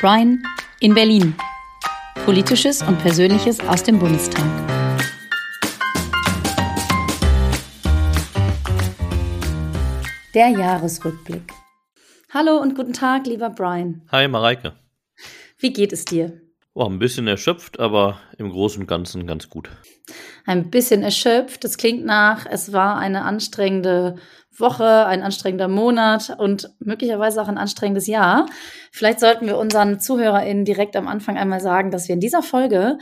Brian in Berlin. Politisches und Persönliches aus dem Bundestag. Der Jahresrückblick. Hallo und guten Tag, lieber Brian. Hi, Mareike. Wie geht es dir? Oh, ein bisschen erschöpft, aber im Großen und Ganzen ganz gut. Ein bisschen erschöpft. Das klingt nach, es war eine anstrengende Woche, ein anstrengender Monat und möglicherweise auch ein anstrengendes Jahr. Vielleicht sollten wir unseren ZuhörerInnen direkt am Anfang einmal sagen, dass wir in dieser Folge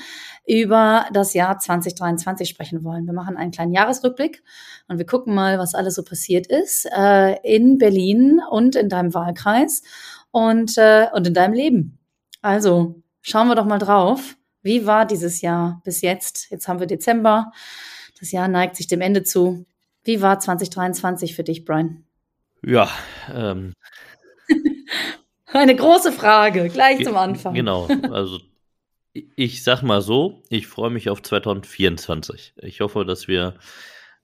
über das Jahr 2023 sprechen wollen. Wir machen einen kleinen Jahresrückblick und wir gucken mal, was alles so passiert ist äh, in Berlin und in deinem Wahlkreis und, äh, und in deinem Leben. Also schauen wir doch mal drauf. Wie war dieses Jahr bis jetzt? Jetzt haben wir Dezember. Das Jahr neigt sich dem Ende zu. Wie war 2023 für dich, Brian? Ja, ähm. Eine große Frage, gleich zum Anfang. Genau, also ich sag mal so, ich freue mich auf 2024. Ich hoffe, dass wir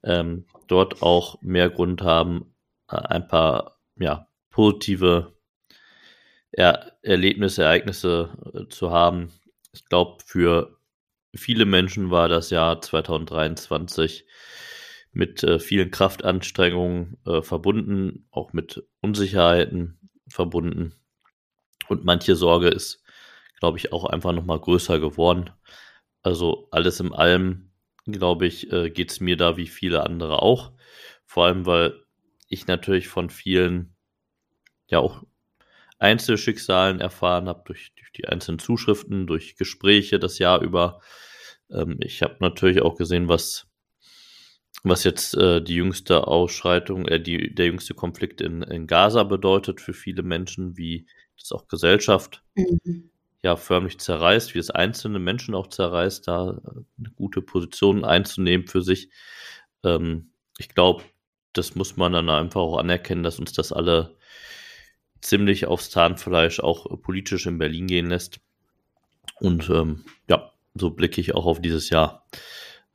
ähm, dort auch mehr Grund haben, äh, ein paar ja, positive er Erlebnisse, Ereignisse äh, zu haben. Ich glaube, für viele Menschen war das Jahr 2023 mit äh, vielen Kraftanstrengungen äh, verbunden, auch mit Unsicherheiten verbunden. Und manche Sorge ist, glaube ich, auch einfach nochmal größer geworden. Also alles in allem, glaube ich, äh, geht es mir da wie viele andere auch. Vor allem, weil ich natürlich von vielen ja auch Einzelschicksalen erfahren habe, durch, durch die einzelnen Zuschriften, durch Gespräche das Jahr über. Ähm, ich habe natürlich auch gesehen, was, was jetzt äh, die jüngste Ausschreitung, äh, die, der jüngste Konflikt in, in Gaza bedeutet für viele Menschen, wie das auch Gesellschaft mhm. ja förmlich zerreißt, wie es einzelne Menschen auch zerreißt, da eine gute Position einzunehmen für sich. Ähm, ich glaube, das muss man dann einfach auch anerkennen, dass uns das alle ziemlich aufs Zahnfleisch auch äh, politisch in Berlin gehen lässt. Und ähm, ja, so blicke ich auch auf dieses Jahr.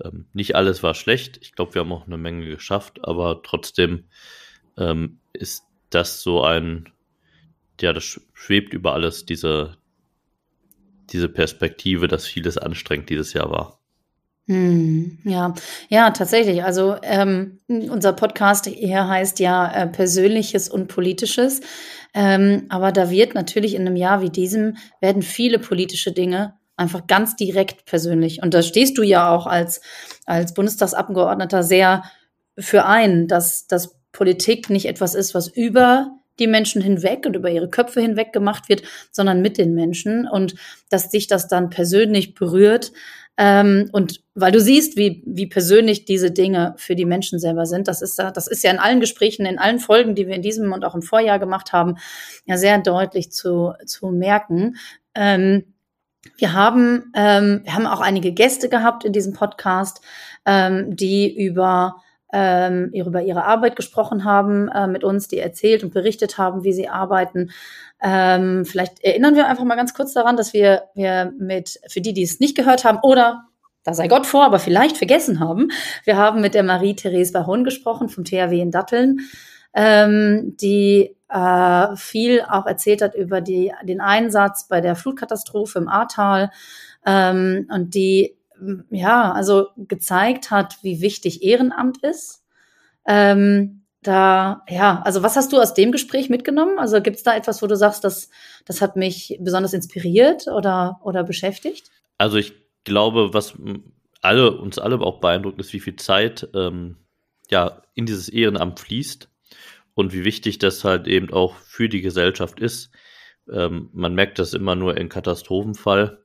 Ähm, nicht alles war schlecht. Ich glaube, wir haben auch eine Menge geschafft, aber trotzdem ähm, ist das so ein, ja, das schwebt über alles, diese, diese Perspektive, dass vieles anstrengend dieses Jahr war. Hm, ja, ja, tatsächlich. Also ähm, unser Podcast hier heißt ja äh, Persönliches und Politisches. Ähm, aber da wird natürlich in einem Jahr wie diesem werden viele politische Dinge einfach ganz direkt persönlich. Und da stehst du ja auch als, als Bundestagsabgeordneter sehr für ein, dass, dass Politik nicht etwas ist, was über die Menschen hinweg und über ihre Köpfe hinweg gemacht wird, sondern mit den Menschen und dass dich das dann persönlich berührt. Ähm, und weil du siehst, wie, wie persönlich diese Dinge für die Menschen selber sind, das ist das ist ja in allen Gesprächen, in allen Folgen, die wir in diesem und auch im Vorjahr gemacht haben, ja sehr deutlich zu, zu merken. Ähm, wir haben, ähm, wir haben auch einige Gäste gehabt in diesem Podcast, ähm, die über ähm, über ihre Arbeit gesprochen haben äh, mit uns, die erzählt und berichtet haben, wie sie arbeiten. Ähm, vielleicht erinnern wir einfach mal ganz kurz daran, dass wir, wir mit, für die, die es nicht gehört haben oder da sei Gott vor, aber vielleicht vergessen haben, wir haben mit der Marie-Therese Bahon gesprochen vom THW in Datteln, ähm, die äh, viel auch erzählt hat über die, den Einsatz bei der Flutkatastrophe im Ahrtal ähm, und die ja, also gezeigt hat, wie wichtig Ehrenamt ist. Ähm, da, ja, also was hast du aus dem Gespräch mitgenommen? Also gibt es da etwas, wo du sagst, das, das hat mich besonders inspiriert oder, oder beschäftigt? Also ich glaube, was alle, uns alle auch beeindruckt, ist, wie viel Zeit ähm, ja in dieses Ehrenamt fließt und wie wichtig das halt eben auch für die Gesellschaft ist. Ähm, man merkt das immer nur in Katastrophenfall,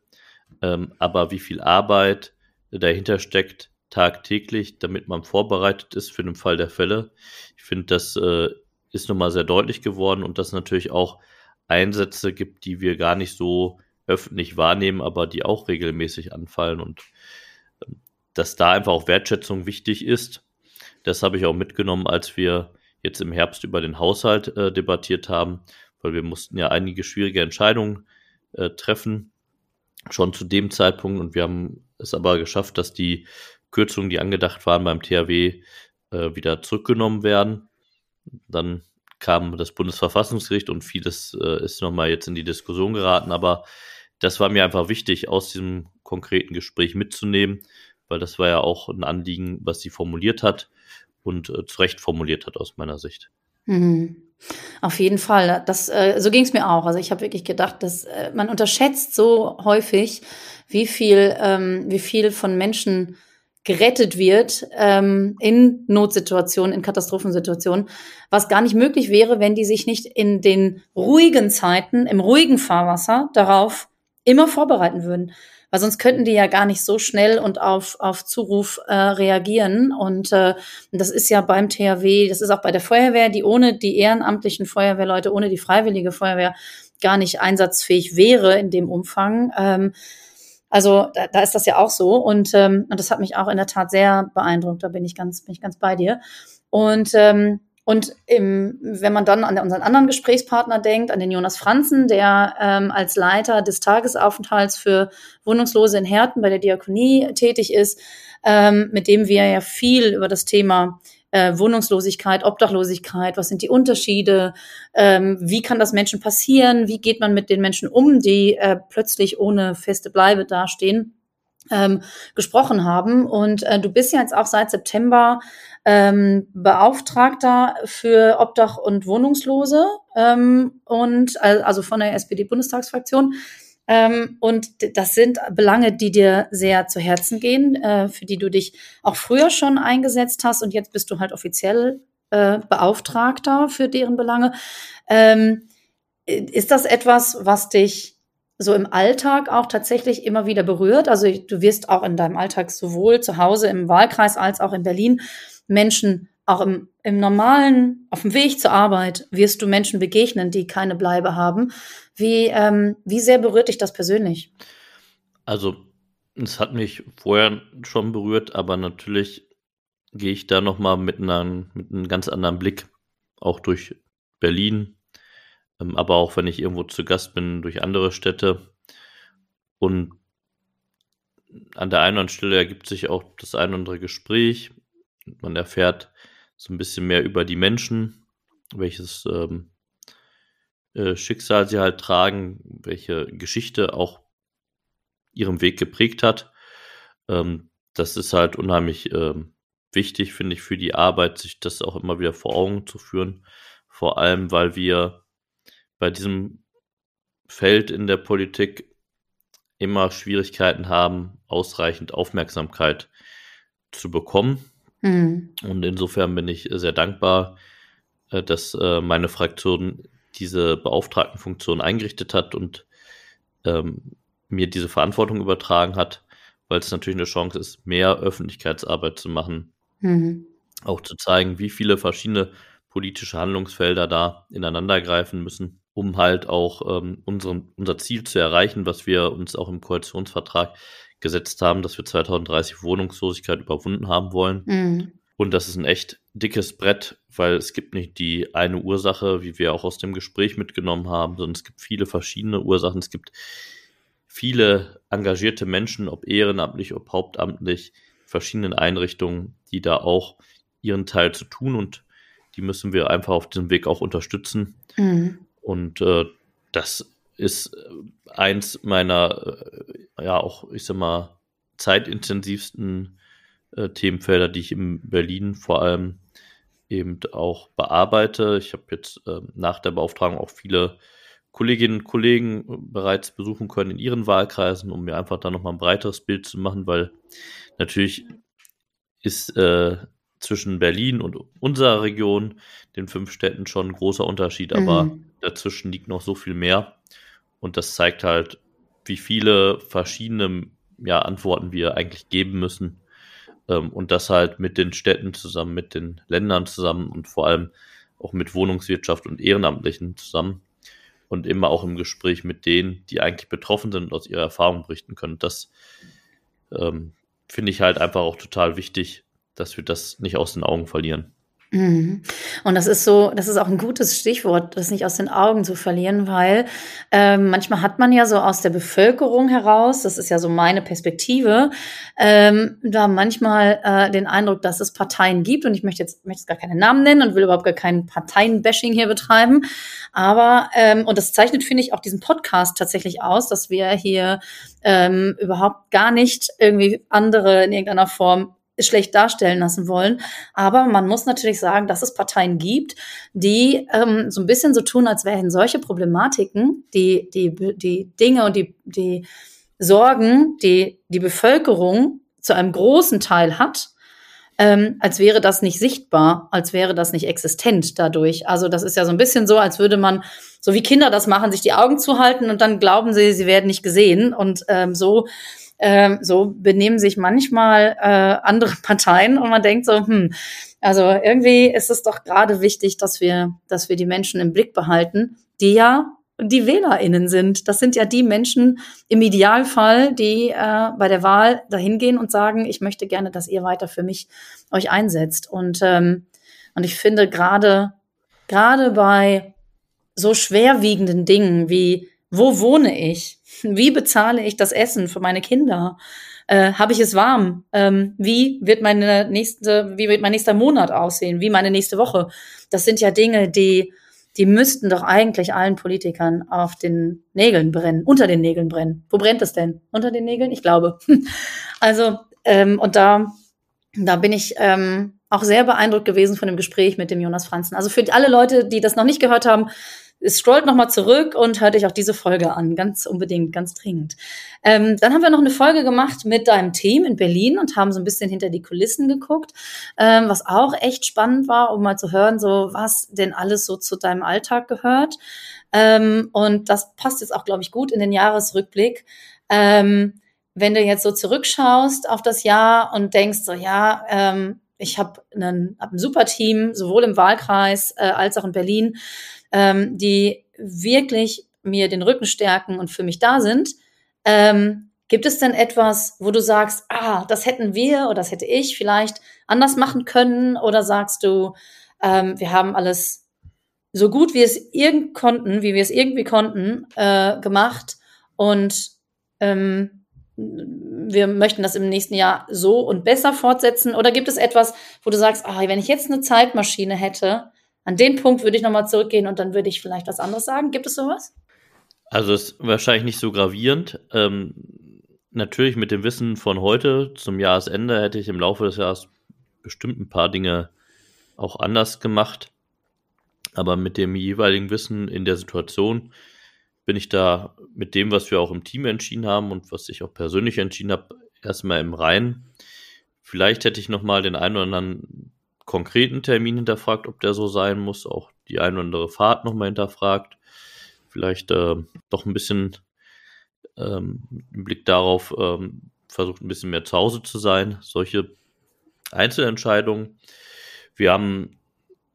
ähm, aber wie viel Arbeit dahinter steckt, tagtäglich, damit man vorbereitet ist für den Fall der Fälle. Ich finde, das äh, ist nochmal sehr deutlich geworden und dass es natürlich auch Einsätze gibt, die wir gar nicht so öffentlich wahrnehmen, aber die auch regelmäßig anfallen und äh, dass da einfach auch Wertschätzung wichtig ist. Das habe ich auch mitgenommen, als wir jetzt im Herbst über den Haushalt äh, debattiert haben, weil wir mussten ja einige schwierige Entscheidungen äh, treffen, schon zu dem Zeitpunkt und wir haben es aber geschafft, dass die Kürzungen, die angedacht waren beim THW, äh, wieder zurückgenommen werden. Dann kam das Bundesverfassungsgericht und vieles äh, ist nochmal jetzt in die Diskussion geraten. Aber das war mir einfach wichtig, aus diesem konkreten Gespräch mitzunehmen, weil das war ja auch ein Anliegen, was sie formuliert hat und äh, zu Recht formuliert hat aus meiner Sicht. Mhm. Auf jeden Fall. Das, äh, so ging es mir auch. Also ich habe wirklich gedacht, dass äh, man unterschätzt so häufig, wie viel, ähm, wie viel von Menschen gerettet wird ähm, in Notsituationen, in Katastrophensituationen, was gar nicht möglich wäre, wenn die sich nicht in den ruhigen Zeiten, im ruhigen Fahrwasser darauf immer vorbereiten würden weil sonst könnten die ja gar nicht so schnell und auf, auf Zuruf äh, reagieren. Und äh, das ist ja beim THW, das ist auch bei der Feuerwehr, die ohne die ehrenamtlichen Feuerwehrleute, ohne die freiwillige Feuerwehr gar nicht einsatzfähig wäre in dem Umfang. Ähm, also da, da ist das ja auch so. Und, ähm, und das hat mich auch in der Tat sehr beeindruckt. Da bin ich ganz, bin ich ganz bei dir. Und ähm, und im, wenn man dann an unseren anderen Gesprächspartner denkt, an den Jonas Franzen, der ähm, als Leiter des Tagesaufenthalts für Wohnungslose in Herten bei der Diakonie tätig ist, ähm, mit dem wir ja viel über das Thema äh, Wohnungslosigkeit, Obdachlosigkeit, was sind die Unterschiede, ähm, wie kann das Menschen passieren, wie geht man mit den Menschen um, die äh, plötzlich ohne feste Bleibe dastehen, ähm, gesprochen haben. Und äh, du bist ja jetzt auch seit September ähm, Beauftragter für Obdach und Wohnungslose ähm, und also von der SPD-Bundestagsfraktion. Ähm, und das sind Belange, die dir sehr zu Herzen gehen, äh, für die du dich auch früher schon eingesetzt hast und jetzt bist du halt offiziell äh, Beauftragter für deren Belange. Ähm, ist das etwas, was dich so im Alltag auch tatsächlich immer wieder berührt? Also du wirst auch in deinem Alltag sowohl zu Hause im Wahlkreis als auch in Berlin Menschen auch im, im normalen, auf dem Weg zur Arbeit wirst du Menschen begegnen, die keine Bleibe haben. Wie, ähm, wie sehr berührt dich das persönlich? Also, es hat mich vorher schon berührt, aber natürlich gehe ich da nochmal mit, mit einem ganz anderen Blick, auch durch Berlin, ähm, aber auch wenn ich irgendwo zu Gast bin, durch andere Städte. Und an der einen oder anderen Stelle ergibt sich auch das ein oder andere Gespräch, man erfährt so ein bisschen mehr über die Menschen, welches ähm, äh, Schicksal sie halt tragen, welche Geschichte auch ihren Weg geprägt hat. Ähm, das ist halt unheimlich ähm, wichtig, finde ich, für die Arbeit, sich das auch immer wieder vor Augen zu führen. Vor allem, weil wir bei diesem Feld in der Politik immer Schwierigkeiten haben, ausreichend Aufmerksamkeit zu bekommen. Mhm. Und insofern bin ich sehr dankbar, äh, dass äh, meine Fraktion diese Beauftragtenfunktion eingerichtet hat und ähm, mir diese Verantwortung übertragen hat, weil es natürlich eine Chance ist, mehr Öffentlichkeitsarbeit zu machen. Mhm. Auch zu zeigen, wie viele verschiedene politische Handlungsfelder da ineinandergreifen müssen, um halt auch ähm, unseren, unser Ziel zu erreichen, was wir uns auch im Koalitionsvertrag gesetzt haben, dass wir 2030 Wohnungslosigkeit überwunden haben wollen. Mhm. Und das ist ein echt dickes Brett, weil es gibt nicht die eine Ursache, wie wir auch aus dem Gespräch mitgenommen haben, sondern es gibt viele verschiedene Ursachen. Es gibt viele engagierte Menschen, ob ehrenamtlich, ob hauptamtlich, verschiedenen Einrichtungen, die da auch ihren Teil zu tun und die müssen wir einfach auf diesem Weg auch unterstützen. Mhm. Und äh, das ist äh, eins meiner, äh, ja, auch, ich sag mal, zeitintensivsten äh, Themenfelder, die ich in Berlin vor allem eben auch bearbeite. Ich habe jetzt äh, nach der Beauftragung auch viele Kolleginnen und Kollegen äh, bereits besuchen können in ihren Wahlkreisen, um mir einfach da nochmal ein breiteres Bild zu machen, weil natürlich ist äh, zwischen Berlin und unserer Region, den fünf Städten, schon ein großer Unterschied, mhm. aber dazwischen liegt noch so viel mehr. Und das zeigt halt, wie viele verschiedene ja, Antworten wir eigentlich geben müssen. Ähm, und das halt mit den Städten zusammen, mit den Ländern zusammen und vor allem auch mit Wohnungswirtschaft und Ehrenamtlichen zusammen. Und immer auch im Gespräch mit denen, die eigentlich betroffen sind und aus ihrer Erfahrung berichten können. Das ähm, finde ich halt einfach auch total wichtig, dass wir das nicht aus den Augen verlieren. Mhm. Und das ist so, das ist auch ein gutes Stichwort, das nicht aus den Augen zu verlieren, weil äh, manchmal hat man ja so aus der Bevölkerung heraus, das ist ja so meine Perspektive, ähm, da manchmal äh, den Eindruck, dass es Parteien gibt. Und ich möchte jetzt, möchte jetzt gar keine Namen nennen und will überhaupt gar kein Parteienbashing hier betreiben. Aber, ähm, und das zeichnet, finde ich, auch diesen Podcast tatsächlich aus, dass wir hier ähm, überhaupt gar nicht irgendwie andere in irgendeiner Form schlecht darstellen lassen wollen. Aber man muss natürlich sagen, dass es Parteien gibt, die ähm, so ein bisschen so tun, als wären solche Problematiken, die, die, die Dinge und die, die Sorgen, die die Bevölkerung zu einem großen Teil hat, ähm, als wäre das nicht sichtbar, als wäre das nicht existent dadurch. Also das ist ja so ein bisschen so, als würde man, so wie Kinder das machen, sich die Augen zuhalten und dann glauben sie, sie werden nicht gesehen. Und ähm, so ähm, so benehmen sich manchmal äh, andere Parteien und man denkt so, hm, also irgendwie ist es doch gerade wichtig, dass wir, dass wir die Menschen im Blick behalten, die ja die WählerInnen sind. Das sind ja die Menschen im Idealfall, die äh, bei der Wahl dahin gehen und sagen, ich möchte gerne, dass ihr weiter für mich euch einsetzt. Und, ähm, und ich finde gerade, gerade bei so schwerwiegenden Dingen wie, wo wohne ich? Wie bezahle ich das Essen für meine Kinder? Äh, Habe ich es warm? Ähm, wie wird meine nächste, wie wird mein nächster Monat aussehen? Wie meine nächste Woche? Das sind ja Dinge, die, die müssten doch eigentlich allen Politikern auf den Nägeln brennen, unter den Nägeln brennen. Wo brennt es denn? Unter den Nägeln? Ich glaube. also, ähm, und da, da bin ich ähm, auch sehr beeindruckt gewesen von dem Gespräch mit dem Jonas Franzen. Also für alle Leute, die das noch nicht gehört haben, scrollt nochmal zurück und hört euch auch diese Folge an. Ganz unbedingt, ganz dringend. Ähm, dann haben wir noch eine Folge gemacht mit deinem Team in Berlin und haben so ein bisschen hinter die Kulissen geguckt, ähm, was auch echt spannend war, um mal zu hören, so was denn alles so zu deinem Alltag gehört. Ähm, und das passt jetzt auch, glaube ich, gut in den Jahresrückblick. Ähm, wenn du jetzt so zurückschaust auf das Jahr und denkst, so ja, ähm, ich habe hab ein super Team, sowohl im Wahlkreis äh, als auch in Berlin ähm, die wirklich mir den Rücken stärken und für mich da sind. Ähm, gibt es denn etwas, wo du sagst, ah, das hätten wir oder das hätte ich vielleicht anders machen können? Oder sagst du, ähm, wir haben alles so gut wie es irgend konnten, wie wir es irgendwie konnten, äh, gemacht und ähm, wir möchten das im nächsten Jahr so und besser fortsetzen? Oder gibt es etwas, wo du sagst, ah, wenn ich jetzt eine Zeitmaschine hätte, an den Punkt würde ich nochmal zurückgehen und dann würde ich vielleicht was anderes sagen. Gibt es sowas? Also es ist wahrscheinlich nicht so gravierend. Ähm, natürlich mit dem Wissen von heute zum Jahresende hätte ich im Laufe des Jahres bestimmt ein paar Dinge auch anders gemacht. Aber mit dem jeweiligen Wissen in der Situation bin ich da mit dem, was wir auch im Team entschieden haben und was ich auch persönlich entschieden habe, erstmal im Reinen. Vielleicht hätte ich nochmal den einen oder anderen konkreten Termin hinterfragt, ob der so sein muss, auch die ein oder andere Fahrt nochmal hinterfragt, vielleicht äh, doch ein bisschen ähm, im Blick darauf ähm, versucht, ein bisschen mehr zu Hause zu sein. Solche Einzelentscheidungen. Wir haben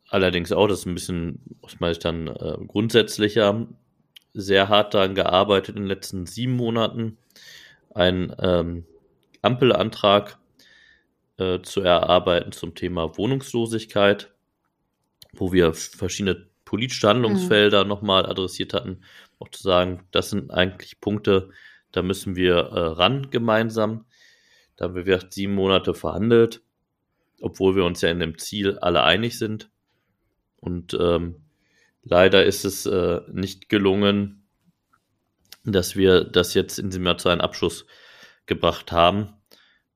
allerdings auch, das ist ein bisschen, was meine ich dann äh, grundsätzlicher, sehr hart daran gearbeitet in den letzten sieben Monaten, einen ähm, Ampelantrag äh, zu erarbeiten zum Thema Wohnungslosigkeit, wo wir verschiedene politische Handlungsfelder mhm. nochmal adressiert hatten, auch zu sagen, das sind eigentlich Punkte, da müssen wir äh, ran gemeinsam. Da haben wir sieben Monate verhandelt, obwohl wir uns ja in dem Ziel alle einig sind. Und ähm, leider ist es äh, nicht gelungen, dass wir das jetzt in diesem Jahr zu einem Abschluss gebracht haben.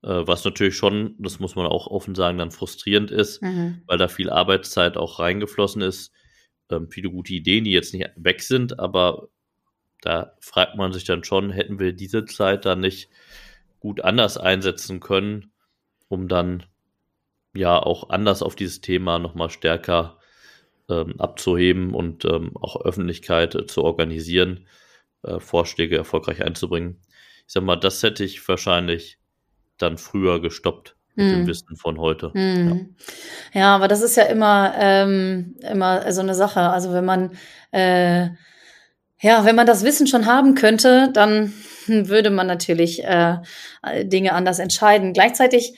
Äh, was natürlich schon, das muss man auch offen sagen, dann frustrierend ist, mhm. weil da viel Arbeitszeit auch reingeflossen ist. Ähm, viele gute Ideen, die jetzt nicht weg sind, aber da fragt man sich dann schon, hätten wir diese Zeit dann nicht gut anders einsetzen können, um dann ja auch anders auf dieses Thema nochmal stärker ähm, abzuheben und ähm, auch Öffentlichkeit äh, zu organisieren, äh, Vorschläge erfolgreich einzubringen. Ich sag mal, das hätte ich wahrscheinlich dann früher gestoppt mit hm. dem Wissen von heute. Hm. Ja. ja. aber das ist ja immer, ähm, immer so eine Sache. Also wenn man äh, ja, wenn man das Wissen schon haben könnte, dann würde man natürlich äh, Dinge anders entscheiden. Gleichzeitig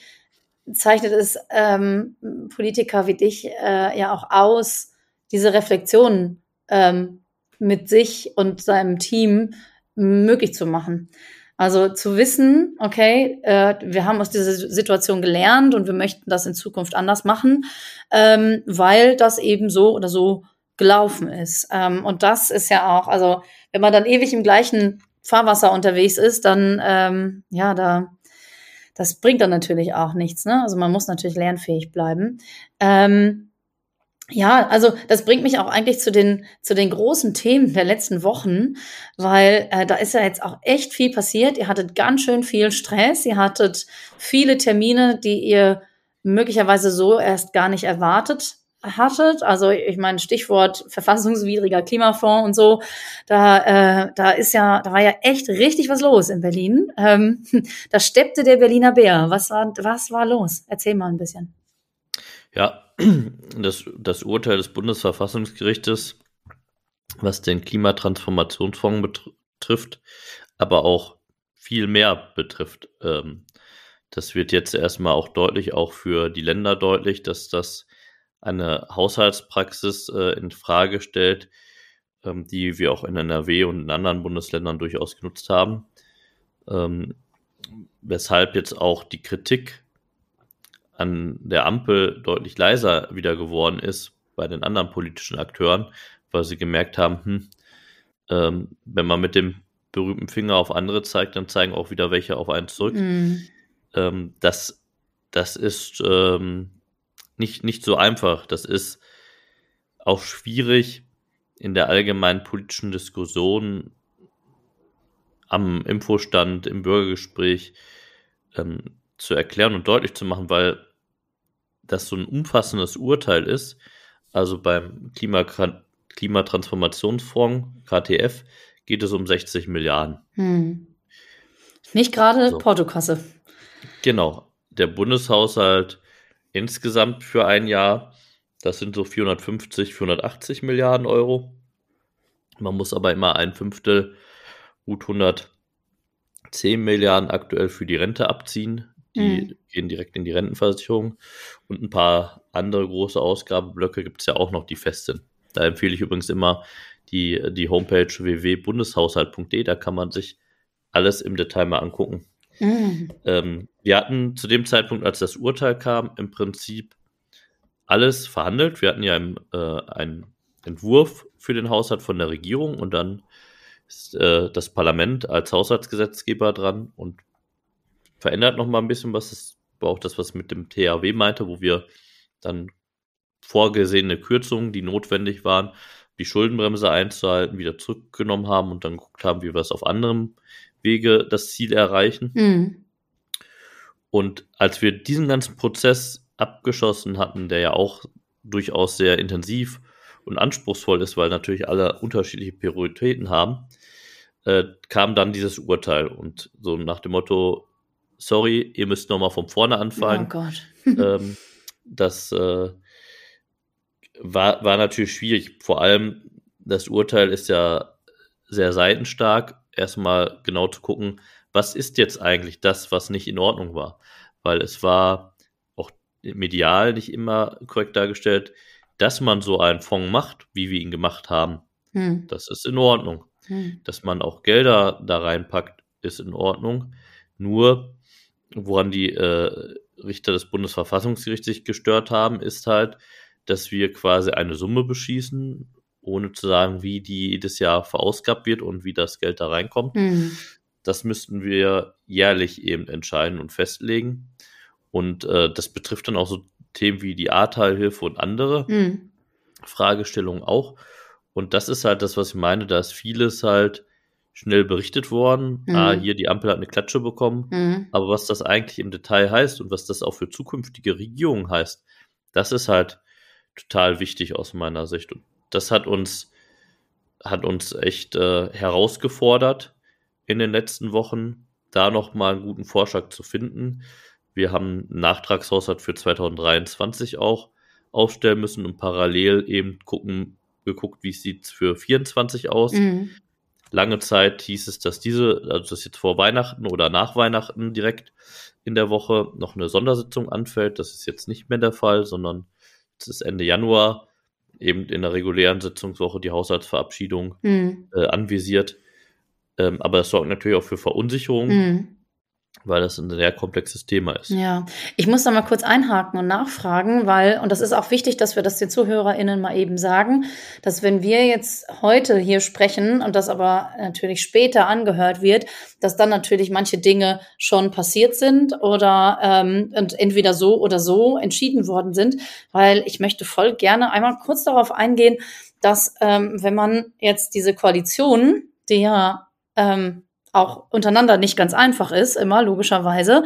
zeichnet es ähm, Politiker wie dich äh, ja auch aus, diese Reflexion ähm, mit sich und seinem Team möglich zu machen. Also zu wissen, okay, äh, wir haben aus dieser Situation gelernt und wir möchten das in Zukunft anders machen, ähm, weil das eben so oder so gelaufen ist. Ähm, und das ist ja auch, also wenn man dann ewig im gleichen Fahrwasser unterwegs ist, dann ähm, ja, da das bringt dann natürlich auch nichts. Ne? Also man muss natürlich lernfähig bleiben. Ähm, ja, also das bringt mich auch eigentlich zu den zu den großen Themen der letzten Wochen, weil äh, da ist ja jetzt auch echt viel passiert. Ihr hattet ganz schön viel Stress, ihr hattet viele Termine, die ihr möglicherweise so erst gar nicht erwartet hattet. Also ich meine Stichwort verfassungswidriger Klimafonds und so. Da äh, da ist ja da war ja echt richtig was los in Berlin. Ähm, da steppte der Berliner Bär. Was war was war los? Erzähl mal ein bisschen. Ja, das, das Urteil des Bundesverfassungsgerichtes, was den Klimatransformationsfonds betrifft, aber auch viel mehr betrifft. Ähm, das wird jetzt erstmal auch deutlich, auch für die Länder deutlich, dass das eine Haushaltspraxis äh, in Frage stellt, ähm, die wir auch in NRW und in anderen Bundesländern durchaus genutzt haben. Ähm, weshalb jetzt auch die Kritik an der Ampel deutlich leiser wieder geworden ist bei den anderen politischen Akteuren, weil sie gemerkt haben, hm, ähm, wenn man mit dem berühmten Finger auf andere zeigt, dann zeigen auch wieder welche auf einen zurück. Mm. Ähm, das, das ist ähm, nicht, nicht so einfach. Das ist auch schwierig in der allgemeinen politischen Diskussion am Infostand, im Bürgergespräch ähm, zu erklären und deutlich zu machen, weil das so ein umfassendes Urteil ist. Also beim Klima Klimatransformationsfonds, KTF, geht es um 60 Milliarden. Hm. Nicht gerade so. Portokasse. Genau. Der Bundeshaushalt insgesamt für ein Jahr, das sind so 450, 480 Milliarden Euro. Man muss aber immer ein Fünftel, gut 110 Milliarden aktuell für die Rente abziehen. Die mhm. gehen direkt in die Rentenversicherung. Und ein paar andere große Ausgabeblöcke gibt es ja auch noch, die fest sind. Da empfehle ich übrigens immer die, die Homepage www.bundeshaushalt.de. Da kann man sich alles im Detail mal angucken. Mhm. Ähm, wir hatten zu dem Zeitpunkt, als das Urteil kam, im Prinzip alles verhandelt. Wir hatten ja im, äh, einen Entwurf für den Haushalt von der Regierung und dann ist äh, das Parlament als Haushaltsgesetzgeber dran und verändert noch mal ein bisschen was. Das war auch das, was mit dem THW meinte, wo wir dann vorgesehene Kürzungen, die notwendig waren, die Schuldenbremse einzuhalten, wieder zurückgenommen haben und dann geguckt haben, wie wir es auf anderem Wege das Ziel erreichen. Mhm. Und als wir diesen ganzen Prozess abgeschossen hatten, der ja auch durchaus sehr intensiv und anspruchsvoll ist, weil natürlich alle unterschiedliche Prioritäten haben, äh, kam dann dieses Urteil und so nach dem Motto, sorry, ihr müsst nochmal von vorne anfangen. Oh Gott. ähm, das äh, war, war natürlich schwierig. Vor allem, das Urteil ist ja sehr seitenstark. Erstmal genau zu gucken, was ist jetzt eigentlich das, was nicht in Ordnung war. Weil es war auch medial nicht immer korrekt dargestellt, dass man so einen Fonds macht, wie wir ihn gemacht haben. Hm. Das ist in Ordnung. Hm. Dass man auch Gelder da reinpackt, ist in Ordnung. Nur woran die äh, Richter des Bundesverfassungsgerichts sich gestört haben, ist halt, dass wir quasi eine Summe beschießen, ohne zu sagen, wie die jedes Jahr verausgabt wird und wie das Geld da reinkommt. Mhm. Das müssten wir jährlich eben entscheiden und festlegen. Und äh, das betrifft dann auch so Themen wie die A-Teilhilfe und andere mhm. Fragestellungen auch. Und das ist halt das, was ich meine, da ist vieles halt schnell berichtet worden. Mhm. Ah, hier, die Ampel hat eine Klatsche bekommen. Mhm. Aber was das eigentlich im Detail heißt und was das auch für zukünftige Regierungen heißt, das ist halt total wichtig aus meiner Sicht. Und das hat uns, hat uns echt äh, herausgefordert in den letzten Wochen, da nochmal einen guten Vorschlag zu finden. Wir haben einen Nachtragshaushalt für 2023 auch aufstellen müssen und parallel eben gucken, geguckt, wie sieht es für 2024 aus. Mhm lange Zeit hieß es, dass diese, also dass jetzt vor Weihnachten oder nach Weihnachten direkt in der Woche noch eine Sondersitzung anfällt. Das ist jetzt nicht mehr der Fall, sondern es ist Ende Januar eben in der regulären Sitzungswoche die Haushaltsverabschiedung mhm. äh, anvisiert. Ähm, aber es sorgt natürlich auch für Verunsicherung. Mhm weil das ein sehr komplexes Thema ist. Ja, ich muss da mal kurz einhaken und nachfragen, weil, und das ist auch wichtig, dass wir das den ZuhörerInnen mal eben sagen, dass wenn wir jetzt heute hier sprechen und das aber natürlich später angehört wird, dass dann natürlich manche Dinge schon passiert sind oder ähm, und entweder so oder so entschieden worden sind, weil ich möchte voll gerne einmal kurz darauf eingehen, dass ähm, wenn man jetzt diese Koalition, die ja ähm, auch untereinander nicht ganz einfach ist, immer logischerweise,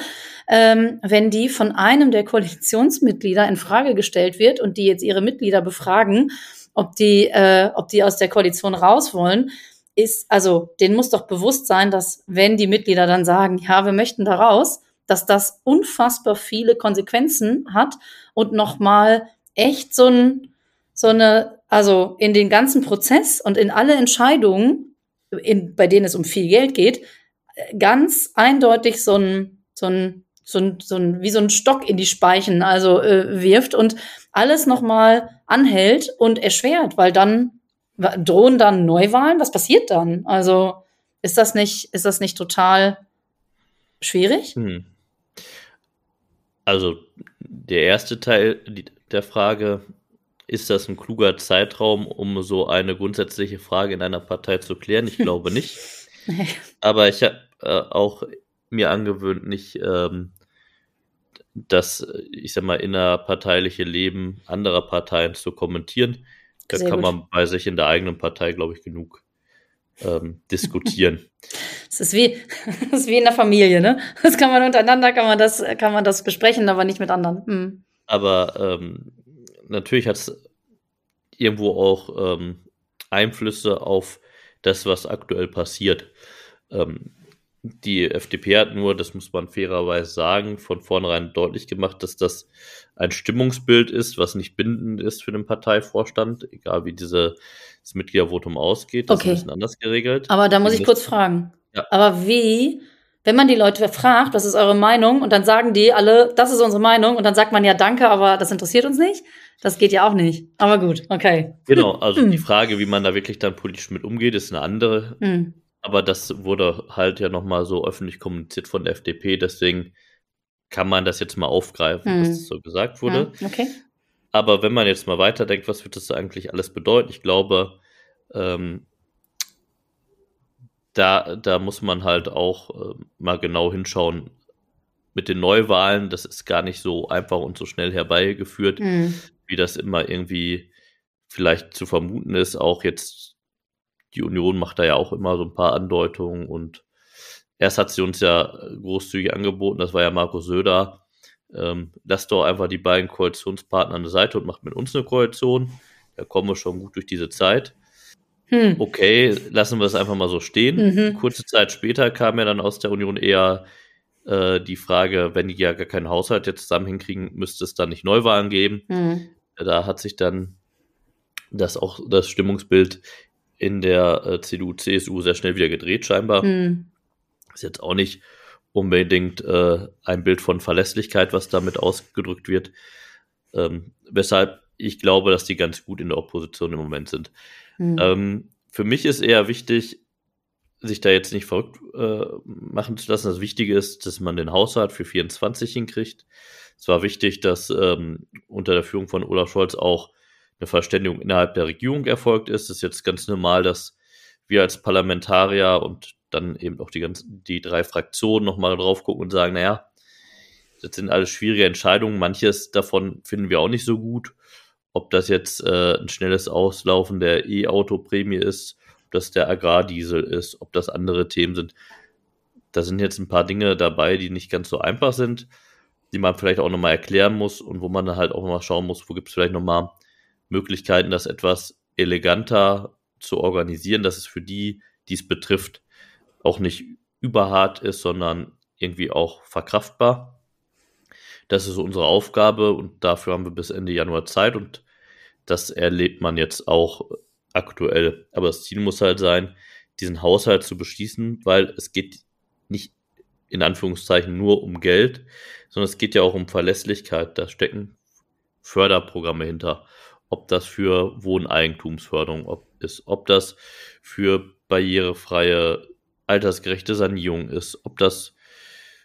ähm, wenn die von einem der Koalitionsmitglieder in Frage gestellt wird und die jetzt ihre Mitglieder befragen, ob die, äh, ob die aus der Koalition raus wollen, ist, also denen muss doch bewusst sein, dass wenn die Mitglieder dann sagen, ja, wir möchten da raus, dass das unfassbar viele Konsequenzen hat und nochmal echt so ein, so eine, also in den ganzen Prozess und in alle Entscheidungen in, bei denen es um viel Geld geht, ganz eindeutig so ein, so ein, so ein, so ein wie so ein Stock in die Speichen also äh, wirft und alles nochmal anhält und erschwert, weil dann drohen dann Neuwahlen. Was passiert dann? Also ist das nicht, ist das nicht total schwierig? Hm. Also der erste Teil der Frage, ist das ein kluger Zeitraum, um so eine grundsätzliche Frage in einer Partei zu klären? Ich glaube nicht. Aber ich habe äh, auch mir angewöhnt, nicht ähm, das, ich sag mal, innerparteiliche Leben anderer Parteien zu kommentieren. Da Sehr kann gut. man bei sich in der eigenen Partei, glaube ich, genug ähm, diskutieren. Es ist wie, das ist wie in der Familie, ne? Das kann man untereinander, kann man das, kann man das besprechen, aber nicht mit anderen. Hm. Aber ähm, natürlich hat es irgendwo auch ähm, Einflüsse auf das, was aktuell passiert. Ähm, die FDP hat nur, das muss man fairerweise sagen, von vornherein deutlich gemacht, dass das ein Stimmungsbild ist, was nicht bindend ist für den Parteivorstand, egal wie dieses Mitgliedervotum ausgeht. Das okay. ist ein bisschen anders geregelt. Aber da muss ich kurz fragen. Ja. Aber wie wenn man die Leute fragt, was ist eure Meinung, und dann sagen die alle, das ist unsere Meinung, und dann sagt man ja danke, aber das interessiert uns nicht. Das geht ja auch nicht. Aber gut, okay. Genau, also hm. die Frage, wie man da wirklich dann politisch mit umgeht, ist eine andere. Hm. Aber das wurde halt ja nochmal so öffentlich kommuniziert von der FDP, deswegen kann man das jetzt mal aufgreifen, hm. was so gesagt wurde. Ja, okay. Aber wenn man jetzt mal weiterdenkt, was wird das eigentlich alles bedeuten? Ich glaube, ähm, da, da muss man halt auch äh, mal genau hinschauen. Mit den Neuwahlen, das ist gar nicht so einfach und so schnell herbeigeführt, mhm. wie das immer irgendwie vielleicht zu vermuten ist. Auch jetzt, die Union macht da ja auch immer so ein paar Andeutungen und erst hat sie uns ja großzügig angeboten, das war ja Markus Söder. Ähm, lasst doch einfach die beiden Koalitionspartner an der Seite und macht mit uns eine Koalition. Da kommen wir schon gut durch diese Zeit. Hm. Okay, lassen wir es einfach mal so stehen. Mhm. Kurze Zeit später kam ja dann aus der Union eher äh, die Frage, wenn die ja gar keinen Haushalt jetzt zusammen hinkriegen, müsste es dann nicht Neuwahlen geben. Mhm. Da hat sich dann das auch das Stimmungsbild in der äh, CDU, CSU sehr schnell wieder gedreht, scheinbar. Mhm. Ist jetzt auch nicht unbedingt äh, ein Bild von Verlässlichkeit, was damit ausgedrückt wird. Ähm, weshalb ich glaube, dass die ganz gut in der Opposition im Moment sind. Mhm. Ähm, für mich ist eher wichtig, sich da jetzt nicht verrückt äh, machen zu lassen. Das Wichtige ist, dass man den Haushalt für 24 hinkriegt. Es war wichtig, dass ähm, unter der Führung von Olaf Scholz auch eine Verständigung innerhalb der Regierung erfolgt ist. Es ist jetzt ganz normal, dass wir als Parlamentarier und dann eben auch die, ganzen, die drei Fraktionen nochmal drauf gucken und sagen, naja, das sind alles schwierige Entscheidungen. Manches davon finden wir auch nicht so gut. Ob das jetzt äh, ein schnelles Auslaufen der E-Auto-Prämie ist, ob das der Agrardiesel ist, ob das andere Themen sind. Da sind jetzt ein paar Dinge dabei, die nicht ganz so einfach sind, die man vielleicht auch nochmal erklären muss und wo man dann halt auch nochmal schauen muss, wo gibt es vielleicht nochmal Möglichkeiten, das etwas eleganter zu organisieren, dass es für die, die es betrifft, auch nicht überhart ist, sondern irgendwie auch verkraftbar. Das ist unsere Aufgabe und dafür haben wir bis Ende Januar Zeit und das erlebt man jetzt auch aktuell. Aber das Ziel muss halt sein, diesen Haushalt zu beschließen, weil es geht nicht in Anführungszeichen nur um Geld, sondern es geht ja auch um Verlässlichkeit. Da stecken Förderprogramme hinter. Ob das für Wohneigentumsförderung ist, ob das für barrierefreie, altersgerechte Sanierung ist, ob das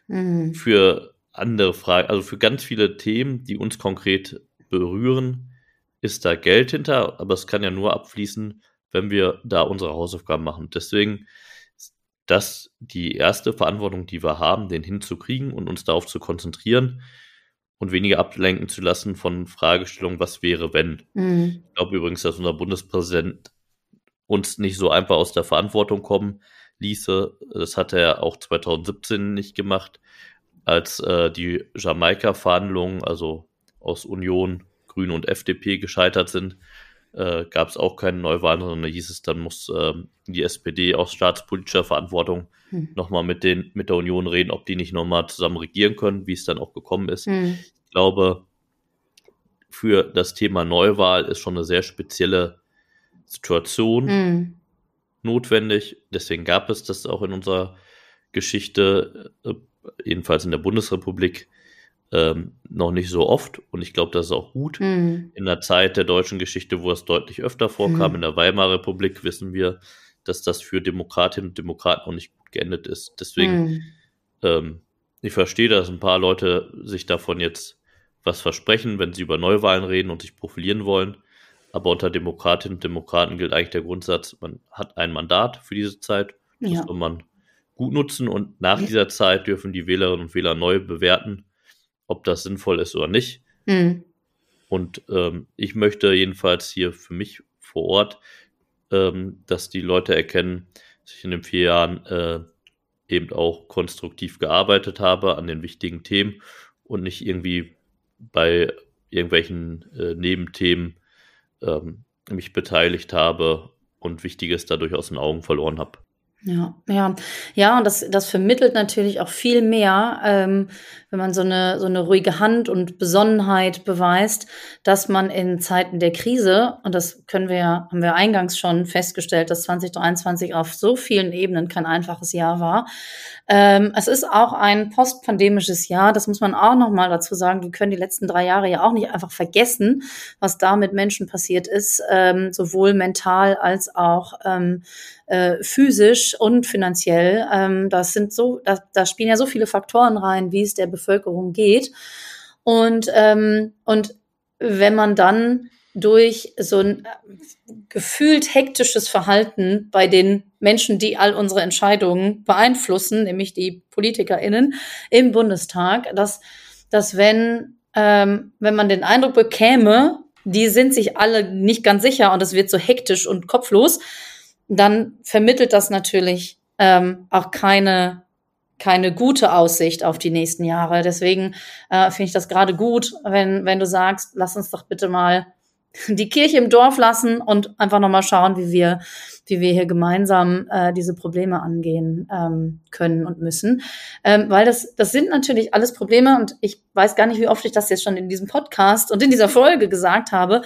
mhm. für andere Fragen, also für ganz viele Themen, die uns konkret berühren, ist da Geld hinter, aber es kann ja nur abfließen, wenn wir da unsere Hausaufgaben machen. Deswegen ist das die erste Verantwortung, die wir haben, den hinzukriegen und uns darauf zu konzentrieren und weniger ablenken zu lassen von Fragestellungen, was wäre, wenn. Mhm. Ich glaube übrigens, dass unser Bundespräsident uns nicht so einfach aus der Verantwortung kommen ließe. Das hat er auch 2017 nicht gemacht, als äh, die Jamaika-Verhandlungen, also aus Union, Grüne und FDP gescheitert sind äh, gab es auch keine Neuwahlen, sondern da hieß es, dann muss ähm, die SPD aus staatspolitischer Verantwortung hm. nochmal mit, den, mit der Union reden, ob die nicht nochmal zusammen regieren können, wie es dann auch gekommen ist. Hm. Ich glaube, für das Thema Neuwahl ist schon eine sehr spezielle Situation hm. notwendig. Deswegen gab es das auch in unserer Geschichte, äh, jedenfalls in der Bundesrepublik, ähm, noch nicht so oft und ich glaube, das ist auch gut. Mhm. In der Zeit der deutschen Geschichte, wo es deutlich öfter vorkam, mhm. in der Weimarer Republik, wissen wir, dass das für Demokratinnen und Demokraten auch nicht gut geendet ist. Deswegen, mhm. ähm, ich verstehe, dass ein paar Leute sich davon jetzt was versprechen, wenn sie über Neuwahlen reden und sich profilieren wollen. Aber unter Demokratinnen und Demokraten gilt eigentlich der Grundsatz, man hat ein Mandat für diese Zeit. Das ja. soll man gut nutzen und nach dieser Zeit dürfen die Wählerinnen und Wähler neu bewerten, ob das sinnvoll ist oder nicht. Mhm. Und ähm, ich möchte jedenfalls hier für mich vor Ort, ähm, dass die Leute erkennen, dass ich in den vier Jahren äh, eben auch konstruktiv gearbeitet habe an den wichtigen Themen und nicht irgendwie bei irgendwelchen äh, Nebenthemen ähm, mich beteiligt habe und Wichtiges dadurch aus den Augen verloren habe. Ja, ja, ja, und das, das vermittelt natürlich auch viel mehr, ähm, wenn man so eine, so eine ruhige Hand und Besonnenheit beweist, dass man in Zeiten der Krise, und das können wir ja, haben wir eingangs schon festgestellt, dass 2023 auf so vielen Ebenen kein einfaches Jahr war. Ähm, es ist auch ein postpandemisches Jahr, das muss man auch nochmal dazu sagen. Wir können die letzten drei Jahre ja auch nicht einfach vergessen, was da mit Menschen passiert ist, ähm, sowohl mental als auch ähm, äh, physisch und finanziell. Ähm, das sind so, da, da spielen ja so viele Faktoren rein, wie es der Bevölkerung geht. Und, ähm, und wenn man dann durch so ein äh, gefühlt hektisches Verhalten bei den Menschen, die all unsere Entscheidungen beeinflussen, nämlich die PolitikerInnen im Bundestag, dass, dass wenn, ähm, wenn man den Eindruck bekäme, die sind sich alle nicht ganz sicher und es wird so hektisch und kopflos, dann vermittelt das natürlich ähm, auch keine keine gute Aussicht auf die nächsten Jahre. Deswegen äh, finde ich das gerade gut, wenn, wenn du sagst, lass uns doch bitte mal die Kirche im Dorf lassen und einfach nochmal schauen, wie wir, wie wir hier gemeinsam äh, diese Probleme angehen ähm, können und müssen. Ähm, weil das, das sind natürlich alles Probleme und ich weiß gar nicht, wie oft ich das jetzt schon in diesem Podcast und in dieser Folge gesagt habe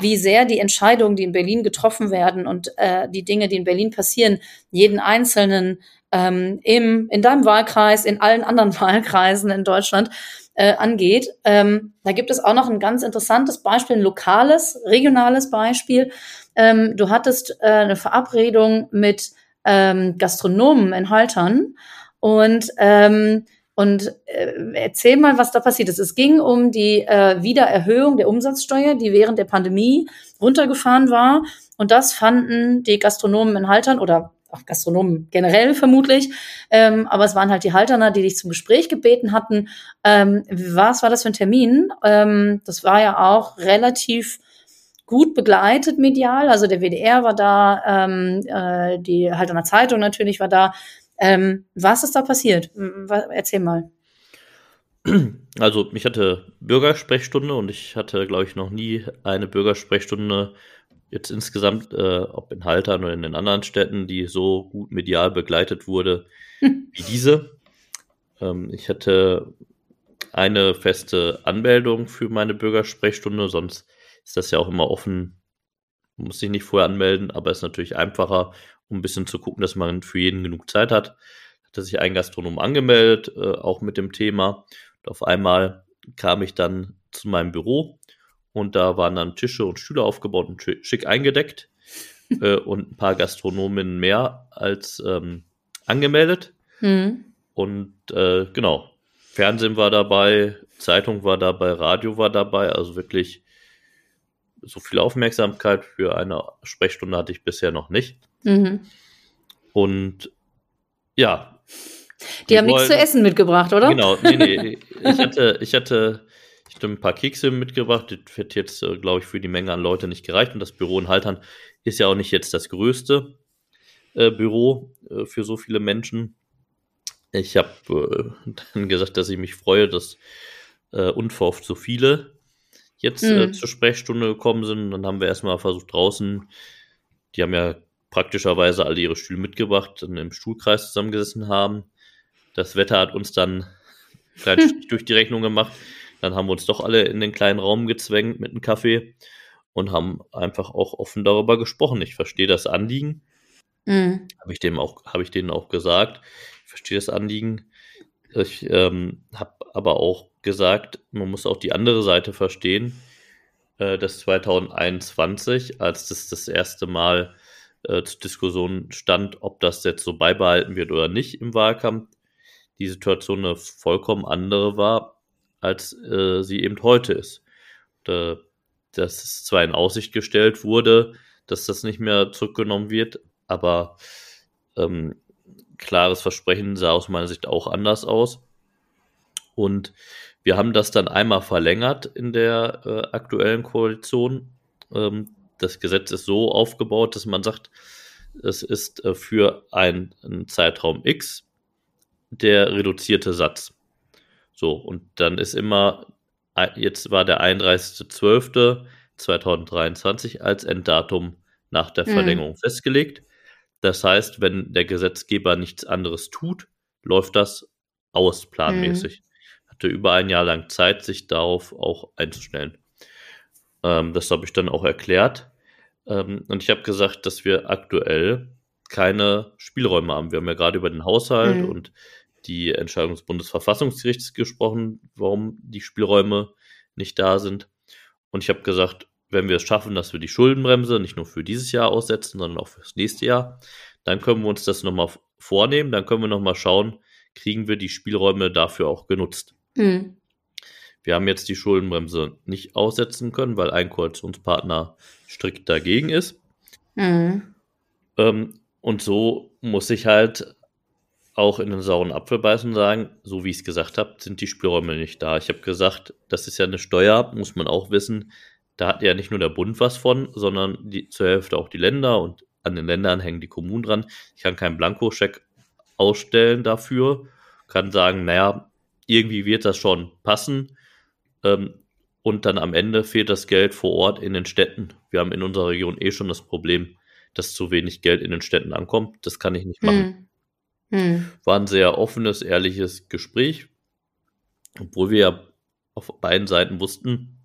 wie sehr die Entscheidungen, die in Berlin getroffen werden und äh, die Dinge, die in Berlin passieren, jeden Einzelnen ähm, im, in deinem Wahlkreis, in allen anderen Wahlkreisen in Deutschland äh, angeht. Ähm, da gibt es auch noch ein ganz interessantes Beispiel, ein lokales, regionales Beispiel. Ähm, du hattest äh, eine Verabredung mit ähm, Gastronomen in Haltern und ähm, und äh, erzähl mal, was da passiert ist. Es ging um die äh, Wiedererhöhung der Umsatzsteuer, die während der Pandemie runtergefahren war. Und das fanden die Gastronomen in Haltern oder auch Gastronomen generell vermutlich, ähm, aber es waren halt die Halterner, die dich zum Gespräch gebeten hatten. Ähm, was war das für ein Termin? Ähm, das war ja auch relativ gut begleitet medial. Also der WDR war da, ähm, äh, die Halterner Zeitung natürlich war da. Ähm, was ist da passiert? Erzähl mal. Also ich hatte Bürgersprechstunde und ich hatte, glaube ich, noch nie eine Bürgersprechstunde jetzt insgesamt, äh, ob in Haltern oder in den anderen Städten, die so gut medial begleitet wurde wie diese. Ähm, ich hatte eine feste Anmeldung für meine Bürgersprechstunde, sonst ist das ja auch immer offen, muss sich nicht vorher anmelden, aber ist natürlich einfacher um ein bisschen zu gucken, dass man für jeden genug Zeit hat, hatte sich ein Gastronom angemeldet, äh, auch mit dem Thema. Und auf einmal kam ich dann zu meinem Büro und da waren dann Tische und Stühle aufgebaut und schick eingedeckt äh, und ein paar Gastronomen mehr als ähm, angemeldet. Mhm. Und äh, genau, Fernsehen war dabei, Zeitung war dabei, Radio war dabei, also wirklich so viel Aufmerksamkeit für eine Sprechstunde hatte ich bisher noch nicht. Mhm. Und ja. Die, die haben wollen, nichts zu essen mitgebracht, oder? Genau, nee, nee. ich hatte, ich hatte hatte ein paar Kekse mitgebracht. Das hätte jetzt, äh, glaube ich, für die Menge an Leute nicht gereicht. Und das Büro in Haltern ist ja auch nicht jetzt das größte äh, Büro äh, für so viele Menschen. Ich habe äh, dann gesagt, dass ich mich freue, dass äh, unverhofft so viele jetzt mhm. zur Sprechstunde gekommen sind. Dann haben wir erstmal versucht draußen, die haben ja praktischerweise alle ihre Stühle mitgebracht und im Stuhlkreis zusammengesessen haben. Das Wetter hat uns dann durch die Rechnung gemacht. Dann haben wir uns doch alle in den kleinen Raum gezwängt mit einem Kaffee und haben einfach auch offen darüber gesprochen. Ich verstehe das Anliegen. Mhm. Habe ich dem auch, habe ich denen auch gesagt. Ich verstehe das Anliegen. Ich ähm, habe aber auch gesagt, man muss auch die andere Seite verstehen, äh, dass 2021, als das das erste Mal äh, zur Diskussion stand, ob das jetzt so beibehalten wird oder nicht im Wahlkampf, die Situation eine vollkommen andere war, als äh, sie eben heute ist. Und, äh, dass es zwar in Aussicht gestellt wurde, dass das nicht mehr zurückgenommen wird, aber ähm, klares Versprechen sah aus meiner Sicht auch anders aus. Und wir haben das dann einmal verlängert in der äh, aktuellen Koalition. Ähm, das Gesetz ist so aufgebaut, dass man sagt, es ist äh, für einen, einen Zeitraum X der reduzierte Satz. So, und dann ist immer, jetzt war der 31.12.2023 als Enddatum nach der mhm. Verlängerung mhm. festgelegt. Das heißt, wenn der Gesetzgeber nichts anderes tut, läuft das aus planmäßig. Mhm. Hatte über ein Jahr lang Zeit, sich darauf auch einzustellen. Ähm, das habe ich dann auch erklärt. Ähm, und ich habe gesagt, dass wir aktuell keine Spielräume haben. Wir haben ja gerade über den Haushalt mhm. und die Entscheidung des Bundesverfassungsgerichts gesprochen, warum die Spielräume nicht da sind. Und ich habe gesagt, wenn wir es schaffen, dass wir die Schuldenbremse nicht nur für dieses Jahr aussetzen, sondern auch fürs nächste Jahr, dann können wir uns das nochmal vornehmen, dann können wir nochmal schauen, kriegen wir die Spielräume dafür auch genutzt. Mhm. Wir haben jetzt die Schuldenbremse nicht aussetzen können, weil ein Koalitionspartner strikt dagegen ist. Mhm. Ähm, und so muss ich halt auch in den sauren Apfel beißen und sagen, so wie ich es gesagt habe, sind die Spielräume nicht da. Ich habe gesagt, das ist ja eine Steuer, muss man auch wissen. Da hat ja nicht nur der Bund was von, sondern die, zur Hälfte auch die Länder und an den Ländern hängen die Kommunen dran. Ich kann keinen Blankoscheck ausstellen dafür, kann sagen, naja, irgendwie wird das schon passen. Ähm, und dann am Ende fehlt das Geld vor Ort in den Städten. Wir haben in unserer Region eh schon das Problem, dass zu wenig Geld in den Städten ankommt. Das kann ich nicht machen. Hm. Hm. War ein sehr offenes, ehrliches Gespräch, obwohl wir ja auf beiden Seiten wussten,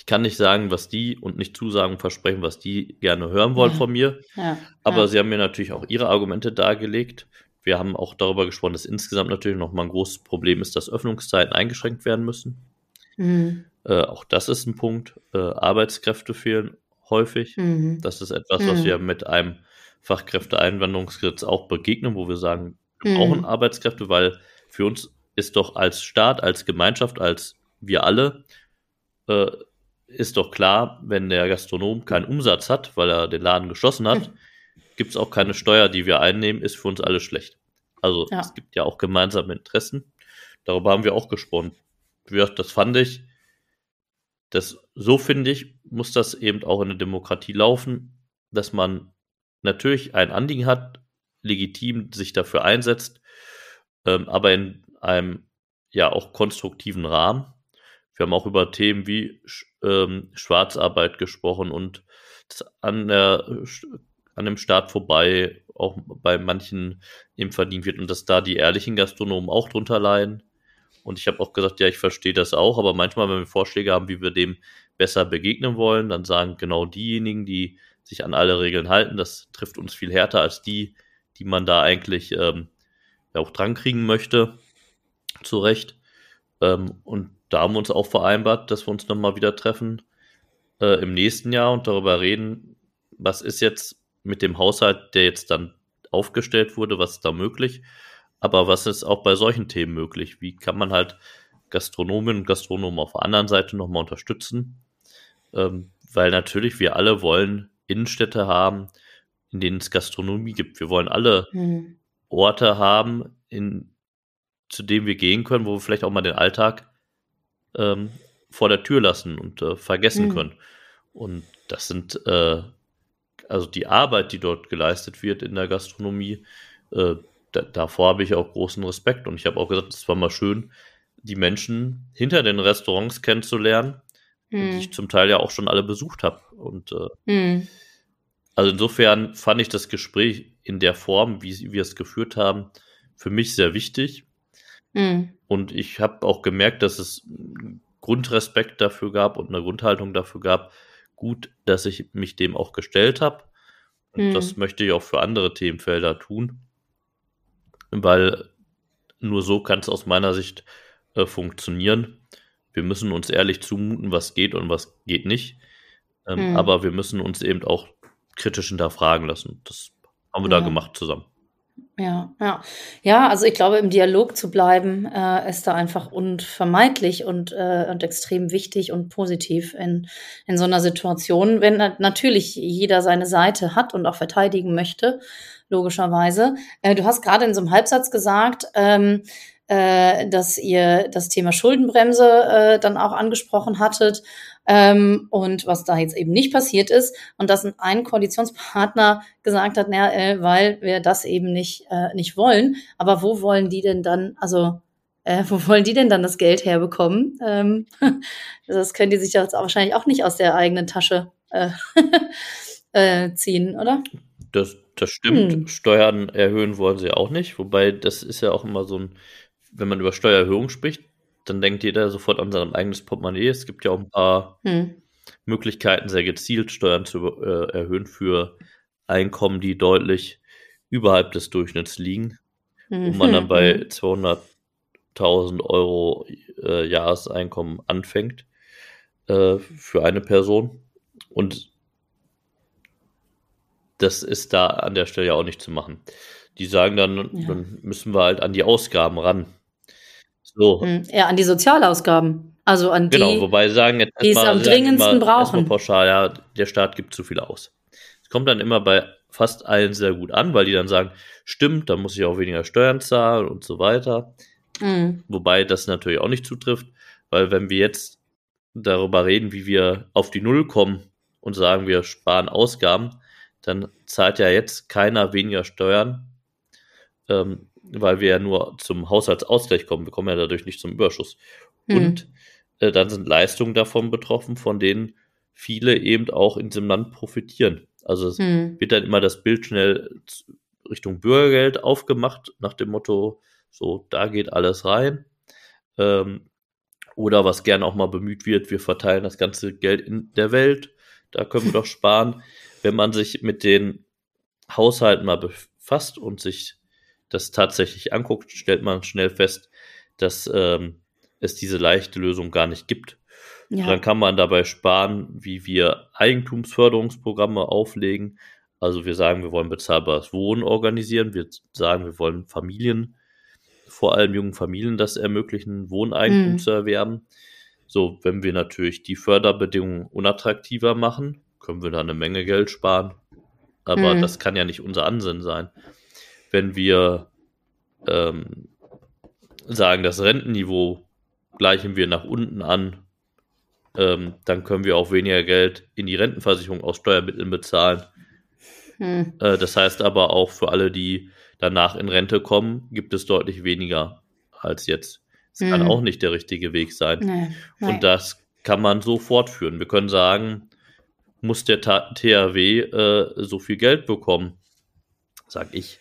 ich kann nicht sagen, was die und nicht zusagen, versprechen, was die gerne hören wollen ja. von mir. Ja. Aber ja. sie haben mir natürlich auch ihre Argumente dargelegt. Wir haben auch darüber gesprochen, dass insgesamt natürlich nochmal ein großes Problem ist, dass Öffnungszeiten eingeschränkt werden müssen. Mhm. Äh, auch das ist ein Punkt. Äh, Arbeitskräfte fehlen häufig. Mhm. Das ist etwas, was mhm. wir mit einem Fachkräfteeinwanderungsgesetz auch begegnen, wo wir sagen, wir mhm. brauchen Arbeitskräfte, weil für uns ist doch als Staat, als Gemeinschaft, als wir alle, äh, ist doch klar, wenn der Gastronom keinen Umsatz hat, weil er den Laden geschlossen hat, gibt es auch keine Steuer, die wir einnehmen, ist für uns alle schlecht. Also ja. es gibt ja auch gemeinsame Interessen. Darüber haben wir auch gesprochen. Das fand ich, das, so finde ich, muss das eben auch in der Demokratie laufen, dass man natürlich ein Anliegen hat, legitim sich dafür einsetzt, ähm, aber in einem ja auch konstruktiven Rahmen. Wir haben auch über Themen wie ähm, Schwarzarbeit gesprochen und an, der, an dem Staat vorbei auch bei manchen eben verdient wird und dass da die ehrlichen Gastronomen auch drunter leiden. Und ich habe auch gesagt, ja, ich verstehe das auch, aber manchmal, wenn wir Vorschläge haben, wie wir dem besser begegnen wollen, dann sagen genau diejenigen, die sich an alle Regeln halten. Das trifft uns viel härter als die, die man da eigentlich ähm, ja auch dran kriegen möchte. Zu Recht. Ähm, und da haben wir uns auch vereinbart, dass wir uns nochmal wieder treffen äh, im nächsten Jahr und darüber reden, was ist jetzt mit dem Haushalt, der jetzt dann aufgestellt wurde, was ist da möglich, aber was ist auch bei solchen Themen möglich? Wie kann man halt Gastronominnen und Gastronomen auf der anderen Seite nochmal unterstützen? Ähm, weil natürlich wir alle wollen Innenstädte haben, in denen es Gastronomie gibt. Wir wollen alle mhm. Orte haben, in, zu denen wir gehen können, wo wir vielleicht auch mal den Alltag ähm, vor der Tür lassen und äh, vergessen mhm. können. Und das sind äh, also die Arbeit, die dort geleistet wird in der Gastronomie, äh, da, davor habe ich auch großen Respekt. Und ich habe auch gesagt, es war mal schön, die Menschen hinter den Restaurants kennenzulernen, mhm. die ich zum Teil ja auch schon alle besucht habe. Und äh, mhm. also insofern fand ich das Gespräch in der Form, wie wir es geführt haben, für mich sehr wichtig. Mhm. Und ich habe auch gemerkt, dass es Grundrespekt dafür gab und eine Grundhaltung dafür gab, gut, dass ich mich dem auch gestellt habe. Und hm. das möchte ich auch für andere Themenfelder tun, weil nur so kann es aus meiner Sicht äh, funktionieren. Wir müssen uns ehrlich zumuten, was geht und was geht nicht. Ähm, hm. Aber wir müssen uns eben auch kritisch hinterfragen lassen. Das haben wir ja. da gemacht zusammen. Ja, ja. Ja, also ich glaube, im Dialog zu bleiben, äh, ist da einfach unvermeidlich und, äh, und extrem wichtig und positiv in, in so einer Situation, wenn natürlich jeder seine Seite hat und auch verteidigen möchte, logischerweise. Äh, du hast gerade in so einem Halbsatz gesagt, ähm, äh, dass ihr das Thema Schuldenbremse äh, dann auch angesprochen hattet ähm, und was da jetzt eben nicht passiert ist und dass ein Koalitionspartner gesagt hat, naja, äh, weil wir das eben nicht, äh, nicht wollen. Aber wo wollen die denn dann, also äh, wo wollen die denn dann das Geld herbekommen? Ähm, das können die sich jetzt auch wahrscheinlich auch nicht aus der eigenen Tasche äh, äh, ziehen, oder? Das, das stimmt. Hm. Steuern erhöhen wollen sie auch nicht, wobei das ist ja auch immer so ein wenn man über Steuererhöhung spricht, dann denkt jeder sofort an sein eigenes Portemonnaie. Es gibt ja auch ein paar hm. Möglichkeiten, sehr gezielt Steuern zu äh, erhöhen für Einkommen, die deutlich überhalb des Durchschnitts liegen, hm. wo man dann bei 200.000 hm. Euro äh, Jahreseinkommen anfängt äh, für eine Person. Und das ist da an der Stelle ja auch nicht zu machen. Die sagen dann, ja. dann müssen wir halt an die Ausgaben ran. So. Hm, ja, an die Sozialausgaben. Also an genau, die, genau, wobei sagen jetzt die es am dringendsten immer, brauchen. pauschal, ja, der Staat gibt zu viel aus. Es kommt dann immer bei fast allen sehr gut an, weil die dann sagen, stimmt, dann muss ich auch weniger Steuern zahlen und so weiter. Mhm. Wobei das natürlich auch nicht zutrifft, weil wenn wir jetzt darüber reden, wie wir auf die Null kommen und sagen, wir sparen Ausgaben, dann zahlt ja jetzt keiner weniger Steuern, ähm, weil wir ja nur zum Haushaltsausgleich kommen. Wir kommen ja dadurch nicht zum Überschuss. Hm. Und äh, dann sind Leistungen davon betroffen, von denen viele eben auch in diesem Land profitieren. Also es hm. wird dann immer das Bild schnell Richtung Bürgergeld aufgemacht, nach dem Motto, so, da geht alles rein. Ähm, oder was gerne auch mal bemüht wird, wir verteilen das ganze Geld in der Welt, da können wir doch sparen. Wenn man sich mit den Haushalten mal befasst und sich das tatsächlich anguckt, stellt man schnell fest, dass ähm, es diese leichte Lösung gar nicht gibt. Ja. Dann kann man dabei sparen, wie wir Eigentumsförderungsprogramme auflegen. Also wir sagen, wir wollen bezahlbares Wohnen organisieren. Wir sagen, wir wollen Familien, vor allem jungen Familien, das ermöglichen, Wohneigentum mhm. zu erwerben. So, wenn wir natürlich die Förderbedingungen unattraktiver machen, können wir da eine Menge Geld sparen. Aber mhm. das kann ja nicht unser Ansinnen sein wenn wir ähm, sagen, das Rentenniveau gleichen wir nach unten an, ähm, dann können wir auch weniger Geld in die Rentenversicherung aus Steuermitteln bezahlen. Hm. Äh, das heißt aber auch für alle, die danach in Rente kommen, gibt es deutlich weniger als jetzt. Das hm. kann auch nicht der richtige Weg sein. Nee, Und das kann man so fortführen. Wir können sagen, muss der THW äh, so viel Geld bekommen? Sag ich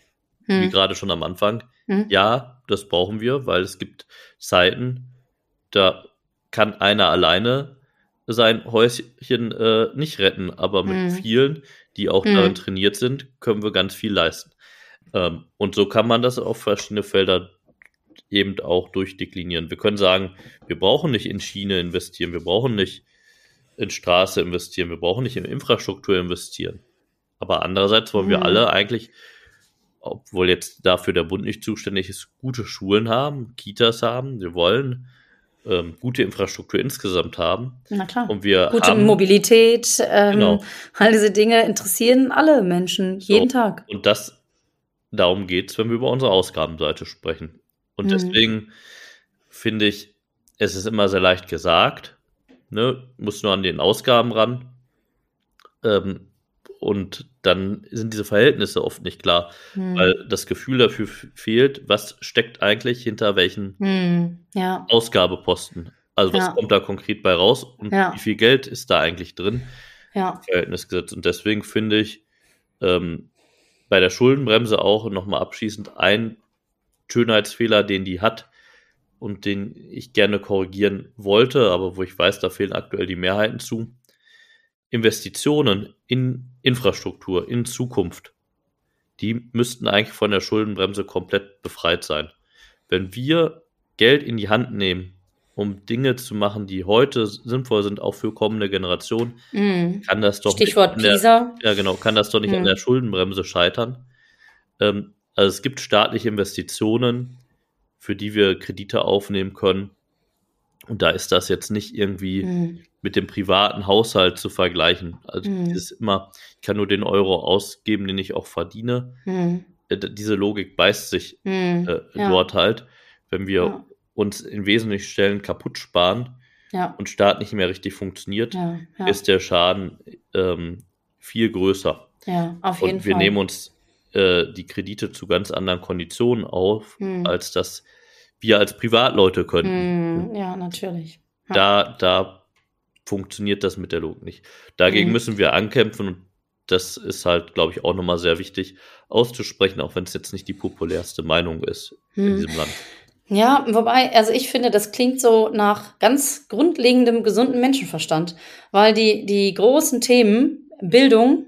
hm. wie gerade schon am Anfang. Hm. Ja, das brauchen wir, weil es gibt Zeiten, da kann einer alleine sein Häuschen äh, nicht retten, aber mit Mhm. vielen, die auch Mhm. darin trainiert sind, können wir ganz viel leisten. Ähm, und so kann man das auf verschiedene Felder eben auch durchdeklinieren. Wir können sagen, wir brauchen nicht in Schiene investieren, wir brauchen nicht in Straße investieren, wir brauchen nicht in Infrastruktur investieren. Aber andererseits wollen wir Mhm. alle eigentlich, obwohl jetzt dafür der Bund nicht zuständig ist, gute Schulen haben, Kitas haben. Wir wollen ähm, gute Infrastruktur insgesamt haben. Na klar. Und wir Gute haben, Mobilität, ähm, Genau. all diese Dinge interessieren alle Menschen, So. jeden Tag. Und das, darum geht's, wenn wir über unsere Ausgabenseite sprechen. Und Mhm. deswegen finde ich, es ist immer sehr leicht gesagt, ne, muss nur an den Ausgaben ran. Ähm, und dann sind diese Verhältnisse oft nicht klar, Hm. weil das Gefühl dafür fehlt, was steckt eigentlich hinter welchen Hm. Ja, Ausgabeposten. Also was Ja. kommt da konkret bei raus und Ja. wie viel Geld ist da eigentlich drin? ja. Verhältnisgesetz. Und deswegen finde ich ähm, bei der Schuldenbremse auch nochmal abschließend ein Schönheitsfehler, den die hat und den ich gerne korrigieren wollte, aber wo ich weiß, da fehlen aktuell die Mehrheiten zu. Investitionen in Infrastruktur, in Zukunft, die müssten eigentlich von der Schuldenbremse komplett befreit sein. Wenn wir Geld in die Hand nehmen, um Dinge zu machen, die heute sinnvoll sind, auch für kommende Generationen, Hm. kann das doch Stichwort nicht an der, PISA. ja genau, kann das doch nicht an Hm. der Schuldenbremse scheitern. Ähm, also es gibt staatliche Investitionen, für die wir Kredite aufnehmen können. Und da ist das jetzt nicht irgendwie Hm. mit dem privaten Haushalt zu vergleichen. Also Hm. es ist immer, ich kann nur den Euro ausgeben, den ich auch verdiene. Hm. Äh, diese Logik beißt sich Hm. äh, Ja. dort halt, wenn wir Ja. uns in wesentlichen Stellen kaputt sparen Ja. und Staat nicht mehr richtig funktioniert, ist der Schaden ähm, viel größer. ja, auf jeden Und wir Fall. nehmen uns äh, die Kredite zu ganz anderen Konditionen auf, Hm. als das wir als Privatleute könnten. Hm. Ja, natürlich. Ja. Da, da funktioniert das mit der Logik nicht. Dagegen Mhm. müssen wir ankämpfen und das ist halt, glaube ich, auch nochmal sehr wichtig auszusprechen, auch wenn es jetzt nicht die populärste Meinung ist in Hm. diesem Land. Ja, wobei, also ich finde, das klingt so nach ganz grundlegendem gesunden Menschenverstand, weil die, die großen Themen Bildung,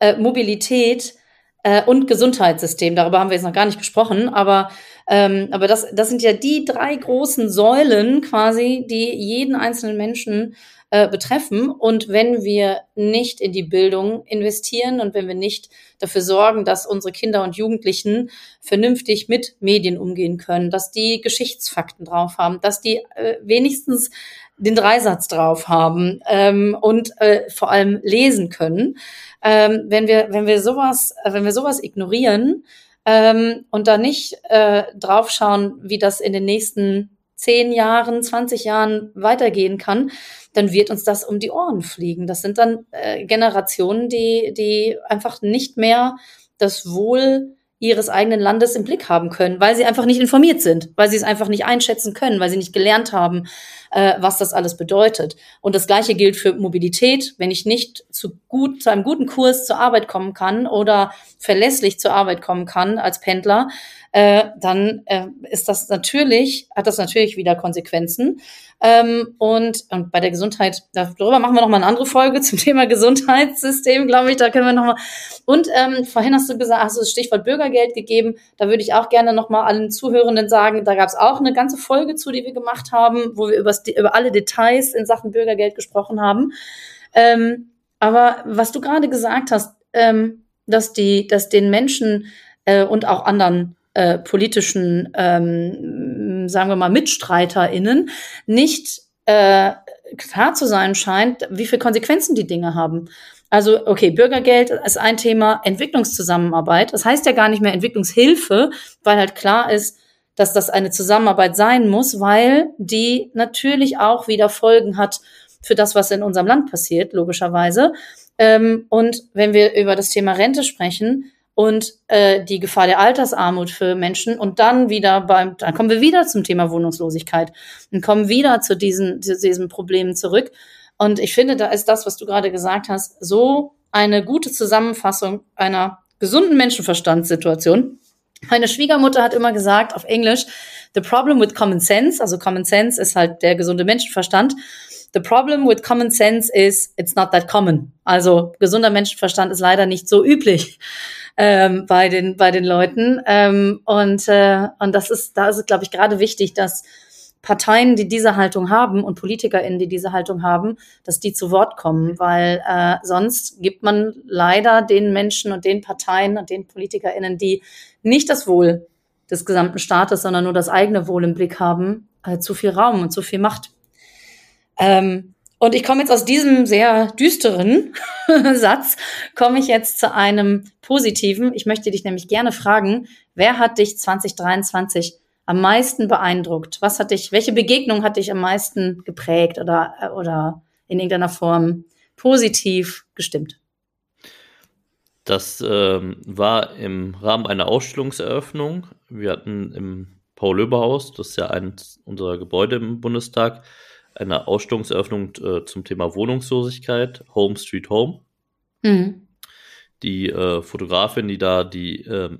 äh, Mobilität äh, und Gesundheitssystem, darüber haben wir jetzt noch gar nicht gesprochen, aber, ähm, aber das, das sind ja die drei großen Säulen quasi, die jeden einzelnen Menschen äh, betreffen. Und wenn wir nicht in die Bildung investieren und wenn wir nicht dafür sorgen, dass unsere Kinder und Jugendlichen vernünftig mit Medien umgehen können, dass die Geschichtsfakten drauf haben, dass die äh, wenigstens den Dreisatz drauf haben ähm, und äh, vor allem lesen können. Ähm, wenn wir wenn wir sowas wenn wir sowas ignorieren ähm, und da nicht äh, draufschauen, wie das in den nächsten zehn Jahren, 20 Jahren weitergehen kann, dann wird uns das um die Ohren fliegen. Das sind dann äh, Generationen, die, die einfach nicht mehr das Wohl ihres eigenen Landes im Blick haben können, weil sie einfach nicht informiert sind, weil sie es einfach nicht einschätzen können, weil sie nicht gelernt haben, äh, was das alles bedeutet. Und das Gleiche gilt für Mobilität. Wenn ich nicht zu gut, zu einem guten Kurs zur Arbeit kommen kann oder verlässlich zur Arbeit kommen kann als Pendler, äh, dann äh, ist das natürlich, hat das natürlich wieder Konsequenzen. Ähm, und, und bei der Gesundheit, darüber machen wir noch mal eine andere Folge zum Thema Gesundheitssystem, glaube ich. Da können wir noch mal. Und ähm, vorhin hast du gesagt, hast du das Stichwort Bürgergeld gegeben. Da würde ich auch gerne noch mal allen Zuhörenden sagen, da gab es auch eine ganze Folge zu, die wir gemacht haben, wo wir über alle Details in Sachen Bürgergeld gesprochen haben. Ähm, aber was du gerade gesagt hast, ähm, dass die, dass den Menschen äh, und auch anderen äh, politischen, ähm, sagen wir mal, MitstreiterInnen nicht äh, klar zu sein scheint, wie viele Konsequenzen die Dinge haben. Also, okay, Bürgergeld ist ein Thema, Entwicklungszusammenarbeit. Das heißt ja gar nicht mehr Entwicklungshilfe, weil halt klar ist, dass das eine Zusammenarbeit sein muss, weil die natürlich auch wieder Folgen hat für das, was in unserem Land passiert, logischerweise. Ähm, und wenn wir über das Thema Rente sprechen, und äh, die Gefahr der Altersarmut für Menschen und dann wieder beim, dann kommen wir wieder zum Thema Wohnungslosigkeit und kommen wieder zu diesen, zu diesen Problemen zurück. Und ich finde, da ist das, was du gerade gesagt hast, so eine gute Zusammenfassung einer gesunden Menschenverstandssituation, Meine Schwiegermutter hat immer gesagt auf Englisch, the problem with common sense, also common sense ist halt der gesunde Menschenverstand. The problem with common sense is it's not that common. Also gesunder Menschenverstand ist leider nicht so üblich ähm, bei den bei den Leuten. Ähm, und äh, und das ist da ist es glaube ich gerade wichtig, dass Parteien, die diese Haltung haben und PolitikerInnen, die diese Haltung haben, dass die zu Wort kommen, weil äh, sonst gibt man leider den Menschen und den Parteien und den PolitikerInnen, die nicht das Wohl des gesamten Staates, sondern nur das eigene Wohl im Blick haben, äh, zu viel Raum und zu viel Macht. Ähm, und ich komme jetzt aus diesem sehr düsteren Satz, komme ich jetzt zu einem positiven. Ich möchte dich nämlich gerne fragen, wer hat dich 2023 am meisten beeindruckt? Was hat dich, welche Begegnung hat dich am meisten geprägt oder, oder in irgendeiner Form positiv gestimmt? Das ähm, war im Rahmen einer Ausstellungseröffnung. Wir hatten im Paul-Löber-Haus, das ist ja eines unserer Gebäude im Bundestag, eine Ausstellungseröffnung äh, zum Thema Wohnungslosigkeit, Home Street Home. Mhm. Die äh, Fotografin, die da die äh,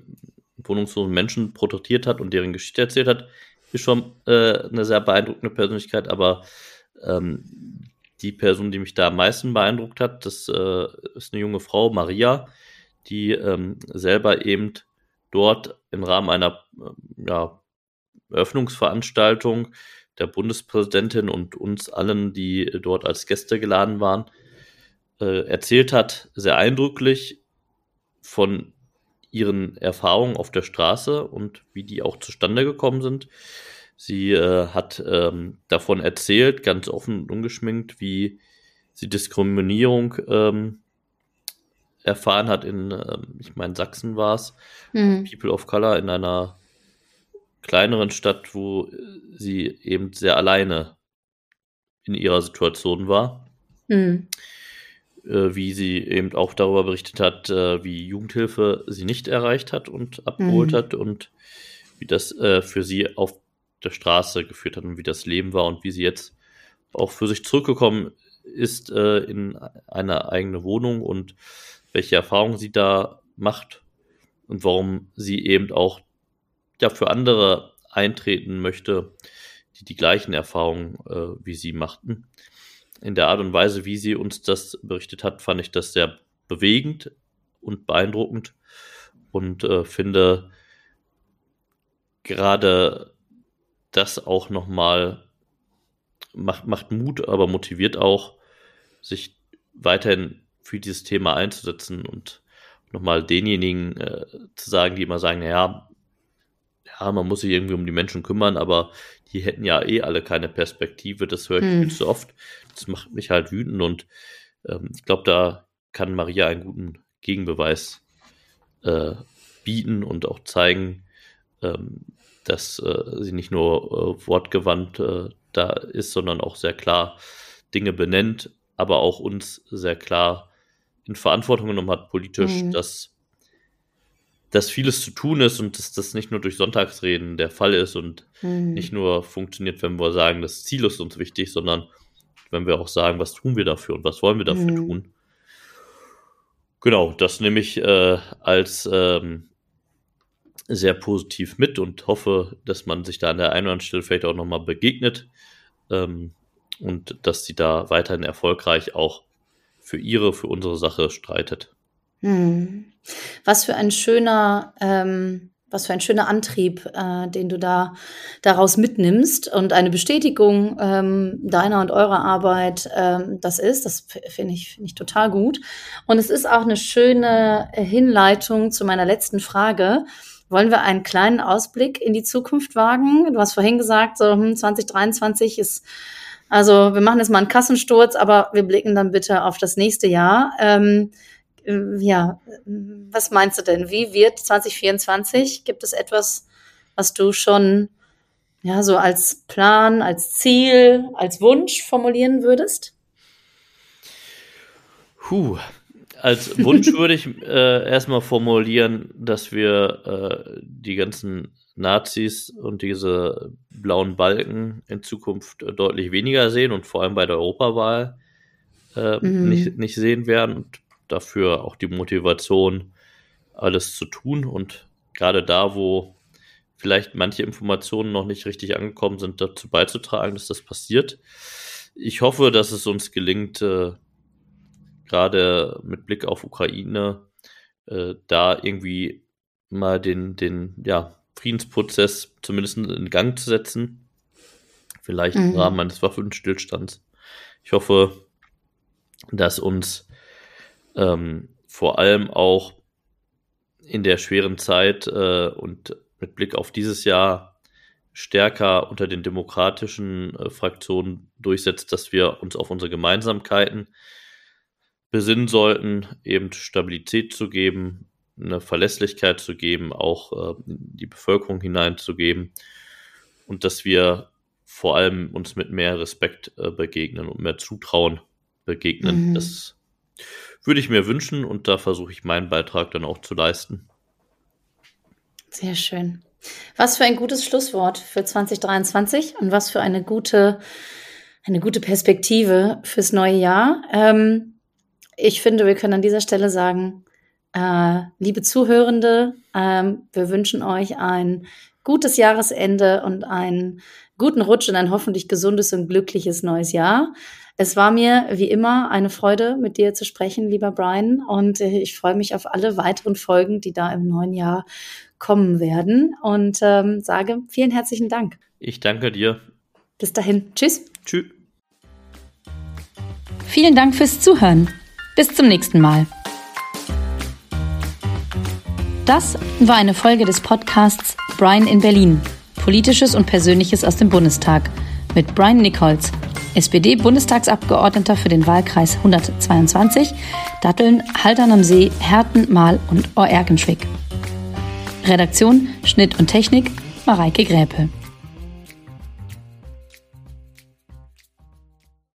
wohnungslosen Menschen porträtiert hat und deren Geschichte erzählt hat, ist schon äh, eine sehr beeindruckende Persönlichkeit, aber ähm, die Person, die mich da am meisten beeindruckt hat, das äh, ist eine junge Frau, Maria, die ähm, selber eben dort im Rahmen einer äh, ja, Eröffnungsveranstaltung der Bundespräsidentin und uns allen, die dort als Gäste geladen waren, äh, erzählt hat, sehr eindrücklich von ihren Erfahrungen auf der Straße und wie die auch zustande gekommen sind. Sie äh, hat ähm, davon erzählt, ganz offen und ungeschminkt, wie sie Diskriminierung ähm, erfahren hat in, ähm, ich meine, Sachsen war es, mhm. People of Color in einer kleineren Stadt, wo sie eben sehr alleine in ihrer Situation war. Mhm. Äh, wie sie eben auch darüber berichtet hat, äh, wie Jugendhilfe sie nicht erreicht hat und abgeholt mhm. hat und wie das äh, für sie auf der Straße geführt hat und wie das Leben war und wie sie jetzt auch für sich zurückgekommen ist in eine eigene Wohnung und welche Erfahrungen sie da macht und warum sie eben auch ja für andere eintreten möchte, die die gleichen Erfahrungen äh, wie sie machten. In der Art und Weise, wie sie uns das berichtet hat, fand ich das sehr bewegend und beeindruckend und äh, finde gerade das auch nochmal macht, macht Mut, aber motiviert auch, sich weiterhin für dieses Thema einzusetzen und nochmal denjenigen äh, zu sagen, die immer sagen, naja, ja, man muss sich irgendwie um die Menschen kümmern, aber die hätten ja eh alle keine Perspektive. Das höre ich hm. viel zu oft. Das macht mich halt wütend und ähm, ich glaube, da kann Maria einen guten Gegenbeweis äh, bieten und auch zeigen, ähm, dass äh, sie nicht nur äh, wortgewandt äh, da ist, sondern auch sehr klar Dinge benennt, aber auch uns sehr klar in Verantwortung genommen hat, politisch, mhm. dass dass vieles zu tun ist und dass das nicht nur durch Sonntagsreden der Fall ist und mhm. nicht nur funktioniert, wenn wir sagen, das Ziel ist uns wichtig, sondern wenn wir auch sagen, was tun wir dafür und was wollen wir dafür mhm. tun. Genau, das nehme ich äh, als ähm, sehr positiv mit und hoffe, dass man sich da an der einen oder anderen Stelle vielleicht auch nochmal begegnet ähm, und dass sie da weiterhin erfolgreich auch für ihre, für unsere Sache streitet. Hm. Was für ein schöner, ähm, was für ein schöner Antrieb, äh, den du da daraus mitnimmst und eine Bestätigung ähm, deiner und eurer Arbeit ähm, das ist. Das finde ich, finde ich total gut. Und es ist auch eine schöne Hinleitung zu meiner letzten Frage. Wollen wir einen kleinen Ausblick in die Zukunft wagen? Du hast vorhin gesagt, so hm, 2023 ist also wir machen jetzt mal einen Kassensturz, aber wir blicken dann bitte auf das nächste Jahr. Ähm, äh, ja, was meinst du denn? Wie wird 2024? Gibt es etwas, was du schon ja so als Plan, als Ziel, als Wunsch formulieren würdest? Puh, als Wunsch würde ich äh, erstmal formulieren, dass wir äh, die ganzen Nazis und diese blauen Balken in Zukunft deutlich weniger sehen und vor allem bei der Europawahl äh, mhm. nicht, nicht sehen werden. Und dafür auch die Motivation, alles zu tun und gerade da, wo vielleicht manche Informationen noch nicht richtig angekommen sind, dazu beizutragen, dass das passiert. Ich hoffe, dass es uns gelingt, äh, gerade mit Blick auf Ukraine, äh, da irgendwie mal den, den ja, Friedensprozess zumindest in Gang zu setzen. Vielleicht mhm. im Rahmen eines Waffenstillstands. Ich hoffe, dass uns ähm, vor allem auch in der schweren Zeit äh, und mit Blick auf dieses Jahr stärker unter den demokratischen äh, Fraktionen durchsetzt, dass wir uns auf unsere Gemeinsamkeiten besinnen sollten, eben Stabilität zu geben, eine Verlässlichkeit zu geben, auch äh, die Bevölkerung hineinzugeben und dass wir vor allem uns mit mehr Respekt äh, begegnen und mehr Zutrauen begegnen. Mhm. Das würde ich mir wünschen und da versuche ich meinen Beitrag dann auch zu leisten. Sehr schön. Was für ein gutes Schlusswort für 2023 und was für eine gute, eine gute Perspektive fürs neue Jahr. Ähm, ich finde, wir können an dieser Stelle sagen, äh, liebe Zuhörende, ähm, wir wünschen euch ein gutes Jahresende und einen guten Rutsch und ein hoffentlich gesundes und glückliches neues Jahr. Es war mir wie immer eine Freude, mit dir zu sprechen, lieber Brian, und äh, ich freue mich auf alle weiteren Folgen, die da im neuen Jahr kommen werden und ähm, sage vielen herzlichen Dank. Ich danke dir. Bis dahin. Tschüss. Tschüss. Vielen Dank fürs Zuhören. Bis zum nächsten Mal. Das war eine Folge des Podcasts Brian in Berlin. Politisches und Persönliches aus dem Bundestag mit Brian Nichols, SPD-Bundestagsabgeordneter für den Wahlkreis 122, Datteln, Haltern am See, Herten, Mahl und Oerkenschwick. Redaktion, Schnitt und Technik Mareike Gräpe.